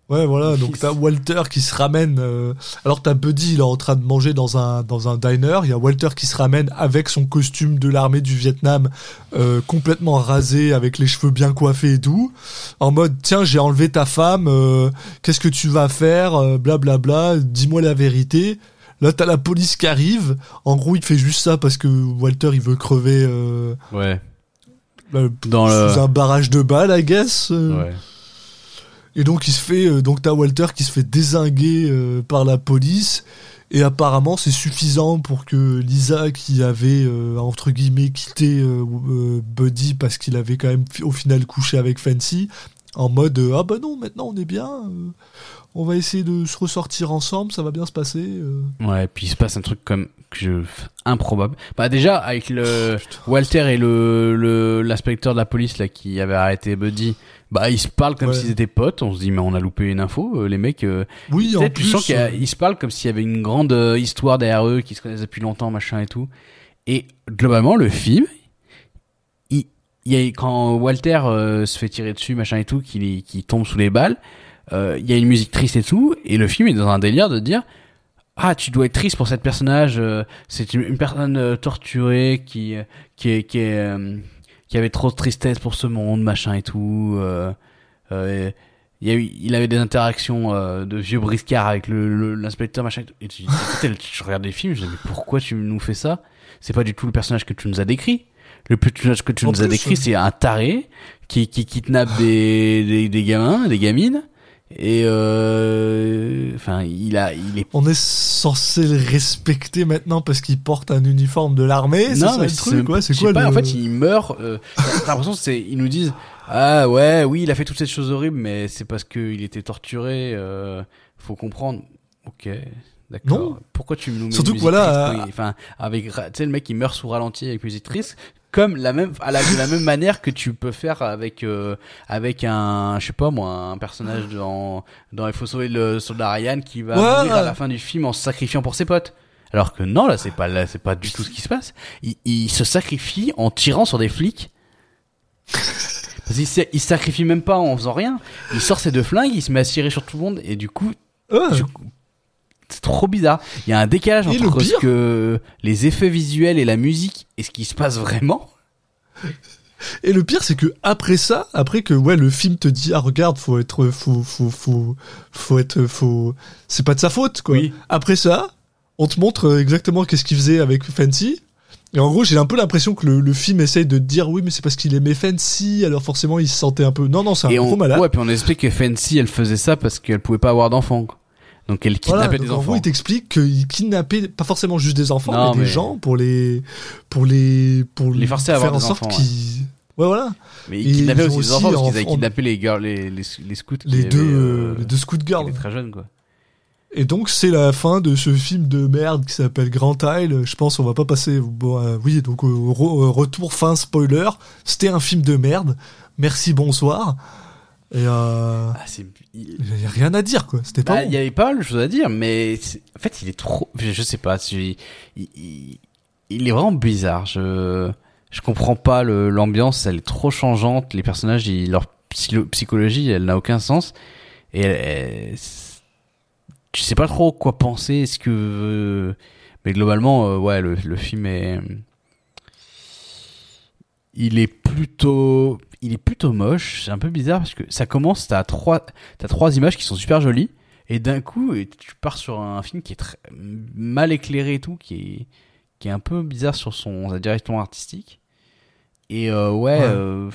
Ouais, voilà. Donc t'as Walter qui se ramène. euh, Alors t'as Buddy, il est en train de manger dans un dans un diner. Il y a Walter qui se ramène avec son costume de l'armée du Vietnam, euh, complètement rasé, avec les cheveux bien coiffés et tout, en mode tiens j'ai enlevé ta femme. euh, Qu'est-ce que tu vas faire euh, Blablabla. Dis-moi la vérité. Là t'as la police qui arrive. En gros il fait juste ça parce que Walter il veut crever euh, Ouais. euh, Dans le- sous un barrage de balles, I guess. euh. Ouais. Et donc il se fait, euh, donc t'as Walter qui se fait désinguer par la police. Et apparemment c'est suffisant pour que Lisa, qui avait euh, entre guillemets quitté euh, Buddy parce qu'il avait quand même au final couché avec Fancy, en mode euh, ah bah non maintenant on est bien, euh, on va essayer de se ressortir ensemble, ça va bien se passer. euh. Ouais, puis il se passe un truc comme que je improbable. Bah déjà avec le Walter et le l'inspecteur de la police là qui avait arrêté Buddy, bah ils se parlent comme Ouais. s'ils étaient potes. On se dit mais on a loupé une info. Les mecs, euh, Oui, en peut-être tu plus. sens qu'ils se parlent comme s'il y avait une grande histoire derrière eux, qui se connaissent depuis longtemps, machin et tout. Et globalement le film, il, il y a quand Walter euh, se fait tirer dessus, machin et tout, qu'il qui tombe sous les balles. euh, Il y a une musique triste et tout, et le film est dans un délire de dire ah tu dois être triste pour cette personnage euh, c'est une, personne euh, torturée qui qui est, qui est qui avait trop de tristesse pour ce monde machin et tout euh, il y a eu il avait des interactions euh, de vieux briscard avec le l'inspecteur machin et et tu, je regarde des films je dis mais pourquoi tu nous fais ça? C'est pas du tout le personnage que tu nous as décrit le personnage que tu En nous as décrit c'est un taré qui qui kidnappe des, des des gamins des gamines et euh, enfin il a il est On est censé le respecter maintenant parce qu'il porte un uniforme de l'armée. C'est ça le c'est- truc, quoi. C'est quoi pas, le... En fait, il meurt. Euh, T'as l'impression c'est. Ils nous disent ah ouais, oui, il a fait toutes ces choses horribles, mais c'est parce qu'il était torturé. Euh, faut comprendre. Ok, d'accord. Non. Pourquoi tu nous mets Surtout que voilà, euh, Enfin, avec tu sais le mec qui meurt sous ralenti avec musique triste. Comme la même, à la, de la même manière que tu peux faire avec euh, avec un, je sais pas moi, un personnage dans dans Il faut sauver le soldat Ryan qui va Ouais, mourir à la fin du film en se sacrifiant pour ses potes. Alors que non, là, c'est pas là, c'est pas du tout ce qui se passe. Il, il se sacrifie en tirant sur des flics. Parce qu'il se- il se sacrifie même pas en faisant rien. Il sort ses deux flingues, il se met à tirer sur tout le monde et du coup, Ouais. du coup, c'est trop bizarre. Il y a un décalage Et le entre ce que les effets visuels et la musique et ce qui se passe vraiment. Et le pire, c'est que après ça, après que ouais, le film te dit ah regarde, faut être, faut, faut, faut, faut être, faut, c'est pas de sa faute quoi. Oui. Après ça, on te montre exactement qu'est-ce qu'il faisait avec Fancy. Et en gros, j'ai un peu l'impression que le, le film essaye de te dire oui, mais c'est parce qu'il aimait Fancy, alors forcément il se sentait un peu. Non, non, c'est un gros malade. ouais, puis on explique que Fancy, elle faisait ça parce qu'elle pouvait pas avoir d'enfants. Donc elle Voilà, kidnappait donc des en enfants. gros, il t'explique qu'il kidnappait pas forcément juste des enfants, Non, mais des gens pour les, pour les, pour Les forcer à faire avoir en des sorte qu'ils, ouais voilà, Mais ils kidnappaient aussi des enfants parce qu'ils en- avaient en- kidnappé les, girls, les, les, les scouts les deux, euh, les deux scout qui girls. très jeunes quoi. Et donc c'est la fin de ce film de merde qui s'appelle Grand Isle. Je pense on va pas passer. Bon, euh, oui, donc euh, re- euh, retour fin spoiler. C'était un film de merde. Merci bonsoir. Et euh, Ah, c'est il- y a rien à dire quoi. C'était pas Bah, il y avait pas mal de choses à dire, mais en fait, il est trop. Je, je sais pas. Il, il, il est vraiment bizarre. Je je comprends pas le- l'ambiance. Elle est trop changeante. Les personnages, ils- leur psychologie, elle n'a aucun sens. Et elle, elle- tu sais pas trop quoi penser. Est-ce que mais globalement, euh, ouais, le, le film est il est plutôt il est plutôt moche. C'est un peu bizarre parce que ça commence t'as trois t'as trois images qui sont super jolies et d'un coup tu pars sur un film qui est très mal éclairé et tout qui est qui est un peu bizarre sur son sa direction artistique. Et euh, ouais, Ouais. euh,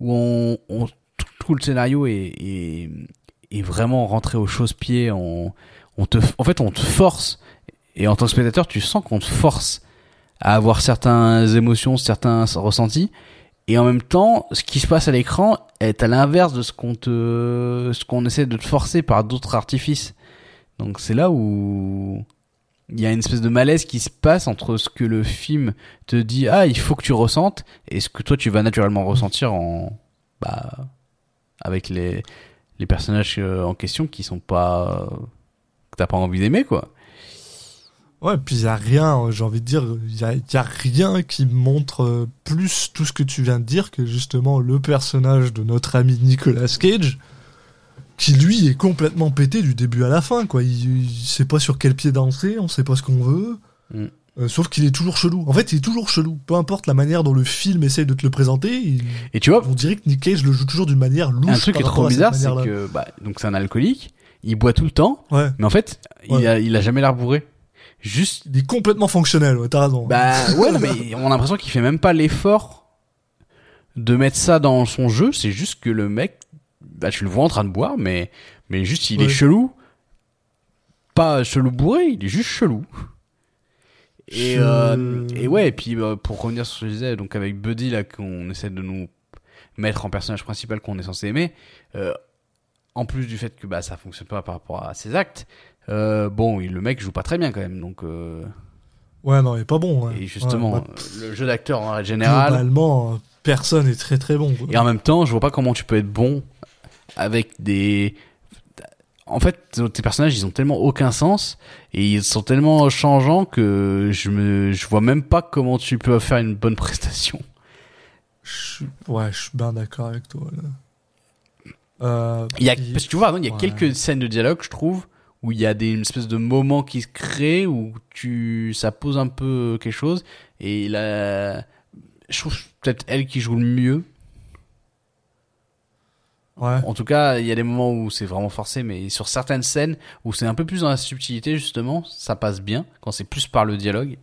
où on, on tout, tout le scénario est, est est vraiment rentré au chausse-pied. On on te en fait on te force. Et en tant que spectateur tu sens qu'on te force à avoir certaines émotions certains ressentis et en même temps, ce qui se passe à l'écran est à l'inverse de ce qu'on te, ce qu'on essaie de te forcer par d'autres artifices. Donc c'est là où il y a une espèce de malaise qui se passe entre ce que le film te dit, ah, il faut que tu ressentes, et ce que toi tu vas naturellement ressentir en, bah, avec les, les personnages euh, en question qui sont pas, que t'as pas envie d'aimer, quoi. Ouais, puis il y a rien. J'ai envie de dire, il y a, y a rien qui montre euh, plus tout ce que tu viens de dire que justement le personnage de notre ami Nicolas Cage. Qui lui est complètement pété du début à la fin, quoi. Il, il sait pas sur quel pied danser, on sait pas ce qu'on veut. Mm. Euh, sauf qu'il est toujours chelou. En fait, il est toujours chelou. Peu importe la manière dont le film essaye de te le présenter, il- Et tu vois, on dirait que Nick Cage le joue toujours d'une manière louche. un truc qui est trop bizarre, c'est que, bah, donc c'est un alcoolique, il boit tout le temps, Ouais. mais en fait, il a, il a jamais l'air bourré. Juste Il est complètement fonctionnel, ouais, t'as raison. Bah ouais, non, mais on a l'impression qu'il fait même pas l'effort de mettre ça dans son jeu. C'est juste que le mec, bah tu le vois en train de boire, mais mais juste il est chelou. Pas chelou bourré, il est juste chelou. Et euh, et ouais, et puis euh, pour revenir sur ce que je disais, donc avec Buddy là qu'on essaie de nous mettre en personnage principal qu'on est censé aimer, euh, en plus du fait que bah ça fonctionne pas par rapport à ses actes, euh, bon, il- le mec joue pas très bien quand même, donc euh, Ouais, non, il est pas bon. ouais. et justement Ouais, bah, le jeu d'acteur en règle générale. globalement, euh, personne est très très bon. quoi. Et en même temps, je vois pas comment tu peux être bon avec des. En fait, tes personnages, ils ont tellement aucun sens et ils sont tellement changeants que je me, je vois même pas comment tu peux faire une bonne prestation. Je Ouais, je suis bien d'accord avec toi. Là. Euh, Il y a, parce que tu vois, il y a Ouais. quelques scènes de dialogue, je trouve, où il y a des une espèce de moments qui se créent où tu, ça pose un peu quelque chose et là, je trouve peut-être elle qui joue le mieux. Ouais. En tout cas, il y a des moments où c'est vraiment forcé, mais sur certaines scènes où c'est un peu plus dans la subtilité, justement, ça passe bien, quand c'est plus par le dialogue.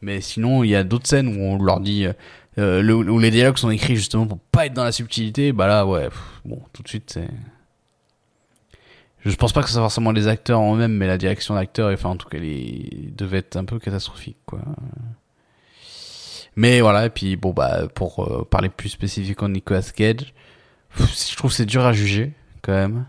Mais sinon, il y a d'autres scènes où on leur dit, euh, euh, le- où les dialogues sont écrits justement pour pas être dans la subtilité, bah là, ouais, pff, bon, tout de suite, c'est... Je pense pas que ce soit forcément les acteurs en eux-mêmes, mais la direction d'acteurs, enfin, en tout cas, les... devait être un peu catastrophique, quoi. Mais voilà, et puis, bon, bah, pour euh, parler plus spécifiquement de Nicolas Cage, je trouve que c'est dur à juger, quand même.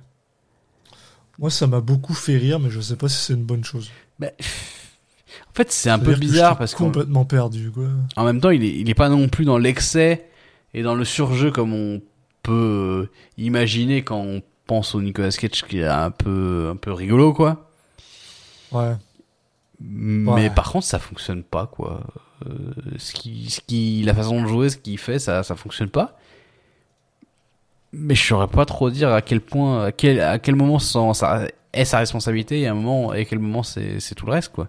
Moi, ça m'a beaucoup fait rire, mais je sais pas si c'est une bonne chose. Bah, en fait, c'est un peu que bizarre parce qu'en complètement perdu, quoi. en même temps, il est, il est pas non plus dans l'excès et dans le surjeu comme on peut euh, imaginer quand on pense au Nicolas Cage qui est un peu, un peu rigolo, quoi. Ouais. Mais Ouais. par contre, ça fonctionne pas, quoi. Euh, ce qui, ce qui, la façon de jouer, ce qu'il fait, ça, ça fonctionne pas. Mais je saurais pas trop dire à quel point, à quel, à quel moment sans- ça est sa responsabilité et à un moment, et à quel moment c'est, c'est tout le reste, quoi.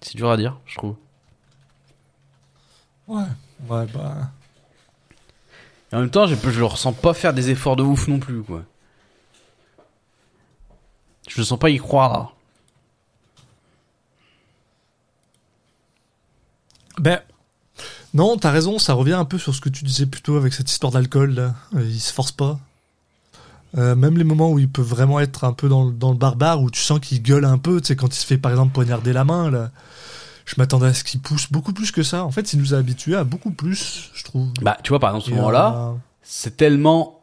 C'est dur à dire, je trouve. Ouais. Ouais, bah. En même temps, je, je le ressens pas faire des efforts de ouf non plus, quoi. Je le sens pas y croire. Ben. Non, t'as raison, ça revient un peu sur ce que tu disais plus tôt avec cette histoire d'alcool, là. Euh, Il se force pas. Euh, même les moments où il peut vraiment être un peu dans, le- dans le barbare, où tu sens qu'il gueule un peu, tu quand il se fait par exemple poignarder la main, là. Je m'attendais à ce qu'il pousse beaucoup plus que ça. En fait, il nous a habitués à beaucoup plus, je trouve. Bah, tu vois, par exemple, ce moment-là, euh, c'est tellement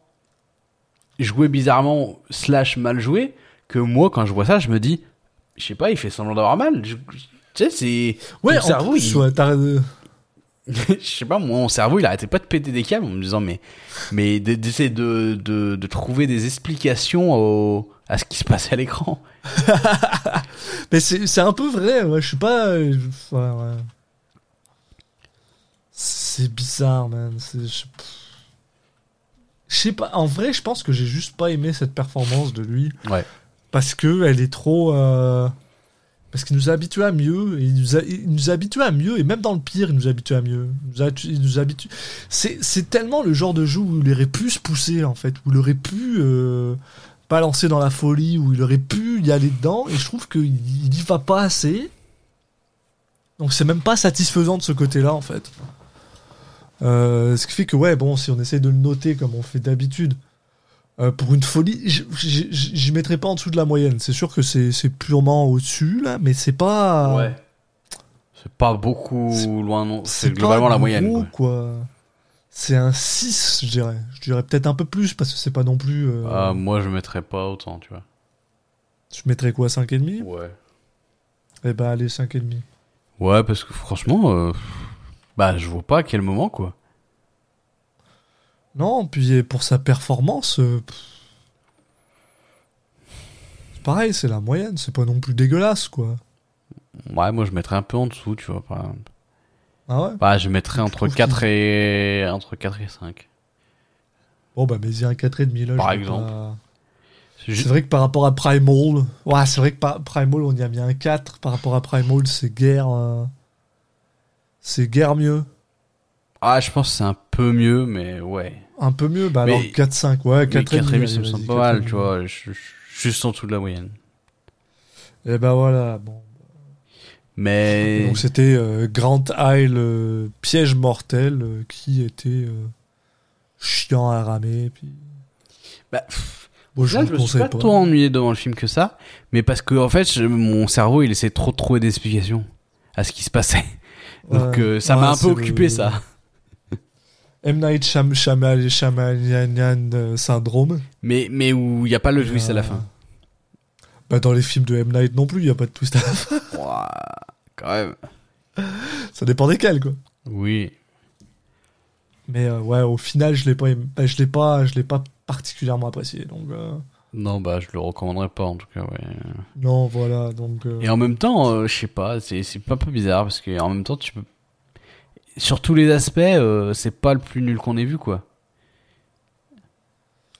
joué bizarrement slash mal joué que moi, quand je vois ça, je me dis, je sais pas, il fait semblant d'avoir mal. Je- tu sais, c'est Ouais, ton en cerveau, plus, il- ouais, t'as- je sais pas, mon cerveau, il arrêtait pas de péter des câbles en me disant, mais, mais d'essayer de, de, de trouver des explications au, à ce qui se passait à l'écran. Mais c'est un peu vrai, je suis pas. euh, ouais, ouais. C'est bizarre, man. c'est- Je sais pas, en vrai, je pense que j'ai juste pas aimé cette performance de lui. Ouais. Parce que elle est trop. euh, Parce qu'il nous a habitués à mieux, et il nous a, il nous a habitués à mieux, et même dans le pire, il nous a habitués à mieux. Il nous a, il nous c'est tellement le genre de jeu où il aurait pu se pousser, en fait, où il aurait pu. euh, balancer dans la folie où il aurait pu y aller dedans et je trouve qu'il il y va pas assez. Donc c'est même pas satisfaisant de ce côté là en fait. Euh, ce qui fait que ouais bon si on essaie de le noter comme on fait d'habitude euh, pour une folie j'y mettrai pas en dessous de la moyenne. C'est sûr que c'est purement au dessus là mais c'est pas C'est pas beaucoup loin, non. C'est pas globalement la gros, moyenne, quoi. quoi c'est un 6 je dirais je dirais peut-être un peu plus parce que c'est pas non plus euh, Ah, moi, je mettrais pas autant, tu vois. je mettrais quoi 5,5 Ouais. Eh ben allez 5,5 Ouais, parce que franchement, euh, bah, je vois pas à quel moment, quoi. Non, puis pour sa performance, euh, c'est pareil, c'est la moyenne, c'est pas non plus dégueulasse, quoi. Ouais, moi, je mettrais un peu en dessous, tu vois, par exemple. Ah ouais Bah, je mettrais entre trouve 4 et, entre 4 et 5. Bon, bah, mais il y a un 4,5 là. Par exemple. pas- C'est vrai que par rapport à Primal, ouais, c'est vrai que par Primal, on y a mis un 4. Par rapport à Primal, c'est guère. euh, C'est guère mieux. Ah, je pense que c'est un peu mieux, mais ouais. Un peu mieux, bah Mais- alors 4,5, ouais, 4,5. 4 ça me semble pas mal, 4,5. tu vois. je- je- Juste en dessous de la moyenne. Et bah voilà, bon. Mais. Donc c'était euh, Grand Isle euh, Piège Mortel euh, qui était euh, chiant à ramer. Puis... Bah, Bon, je Là, je me suis pas pas. trop ennuyé devant le film que ça, mais parce que en fait, je- mon cerveau, il essaie trop de trouver des explications à ce qui se passait. Donc Ouais. ça Ouais, m'a un peu occupé le- ça. M. Night Shyam- Shyam- Shyamalan syndrome. Mais, mais où il n'y a pas le twist à la fin. Bah, dans les films de M. Night non plus, il n'y a pas de twist à la fin. Ouah, quand même. Ça dépend desquels, quoi. Oui. Mais euh, ouais, au final, je l'ai pas, bah, je l'ai pas, je l'ai pas particulièrement apprécié. Donc euh, Non, bah, je le recommanderais pas, en tout cas, ouais. non, voilà. Donc euh, Et en même temps, euh, je sais pas, c'est c'est un peu bizarre parce que en même temps, tu peux. Sur tous les aspects, euh, c'est pas le plus nul qu'on ait vu, quoi.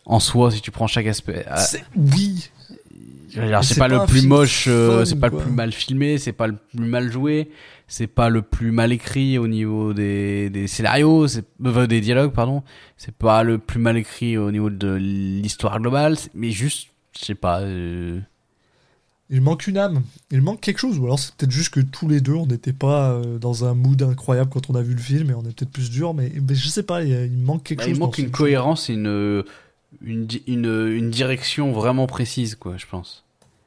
En soi, si tu prends chaque aspect. ah, oui, dire, mais c'est pas, pas le plus moche, euh, c'est pas quoi. le plus mal filmé, c'est pas le plus mal joué, c'est pas le plus mal écrit au niveau des, des scénarios, euh, des dialogues, pardon. C'est pas le plus mal écrit au niveau de l'histoire globale, mais juste, je sais pas. euh, il manque une âme. Il manque quelque chose. Ou alors c'est peut-être juste que tous les deux, on n'était pas euh, dans un mood incroyable quand on a vu le film, et on est peut-être plus dur. Mais, mais je sais pas, il, manque quelque Bah, chose. il manque une cohérence et une, une, une, une direction vraiment précise, quoi, je pense.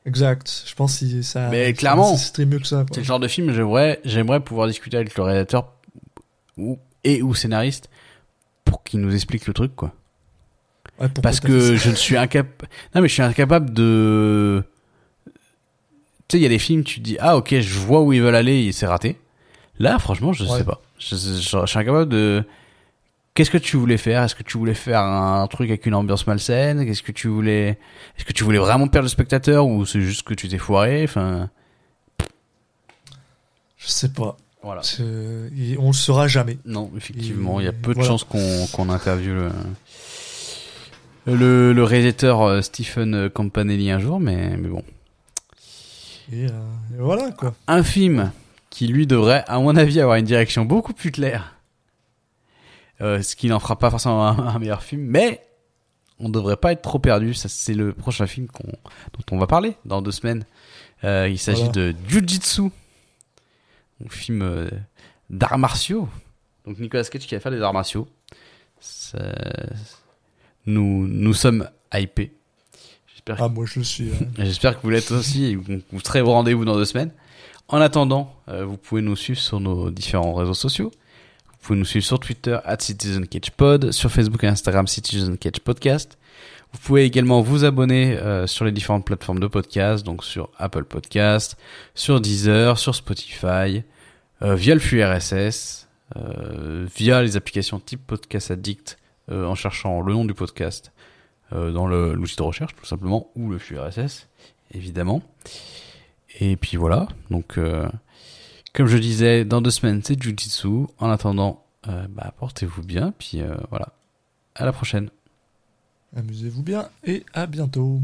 Exact. Je pense que ça. Mais clairement, nécessiterait mieux que ça. C'est le genre de film, j'aimerais, j'aimerais pouvoir discuter avec le réalisateur ou, et ou scénariste pour qu'il nous explique le truc, quoi. Ouais, Parce que je ne suis incapable, non mais je suis incapable de, tu sais, il y a des films, tu te dis, ah ok, je vois où ils veulent aller et c'est raté. Là, franchement, je Ouais. sais pas. Je, je- je suis incapable de, Qu'est-ce que tu voulais faire? Est-ce que tu voulais faire un truc avec une ambiance malsaine? Qu'est-ce que tu voulais Est-ce que tu voulais vraiment perdre le spectateur ou c'est juste que tu t'es foiré? Enfin, Je sais pas. voilà. Et on le saura jamais. Non, effectivement, il y a peu de voilà. chances qu'on qu'on interviewe le, le, le réalisateur euh, Stephen Campanelli un jour, mais, mais bon. Et, euh, et voilà quoi. Un film qui, lui, devrait, à mon avis, avoir une direction beaucoup plus claire. Euh, ce qui n'en fera pas forcément un, un meilleur film, mais on devrait pas être trop perdu. Ça, c'est le prochain film qu'on, dont on va parler dans deux semaines. Euh, il s'agit Voilà. de Jujitsu, un film euh, d'arts martiaux. Donc Nicolas Cage qui va faire des arts martiaux. Ça- Nous, nous sommes hypés. J'espère Ah moi je le suis. hein. J'espère que vous l'êtes aussi et que vous serez au rendez-vous dans deux semaines. En attendant, vous pouvez nous suivre sur nos différents réseaux sociaux. Vous pouvez nous suivre sur Twitter, at CitizenCatchPod, sur Facebook et Instagram, CitizenCatchPodcast. Vous pouvez également vous abonner euh, sur les différentes plateformes de podcast, donc sur Apple Podcast, sur Deezer, sur Spotify, euh, via le flux RSS, euh, via les applications type Podcast Addict, euh, en cherchant le nom du podcast euh, dans l'outil de recherche tout simplement, ou le flux RSS, évidemment. Et puis voilà, donc euh, comme je disais, dans deux semaines c'est Jujitsu. En attendant, euh, bah, portez-vous bien, puis euh, voilà, à la prochaine. Amusez-vous bien et à bientôt.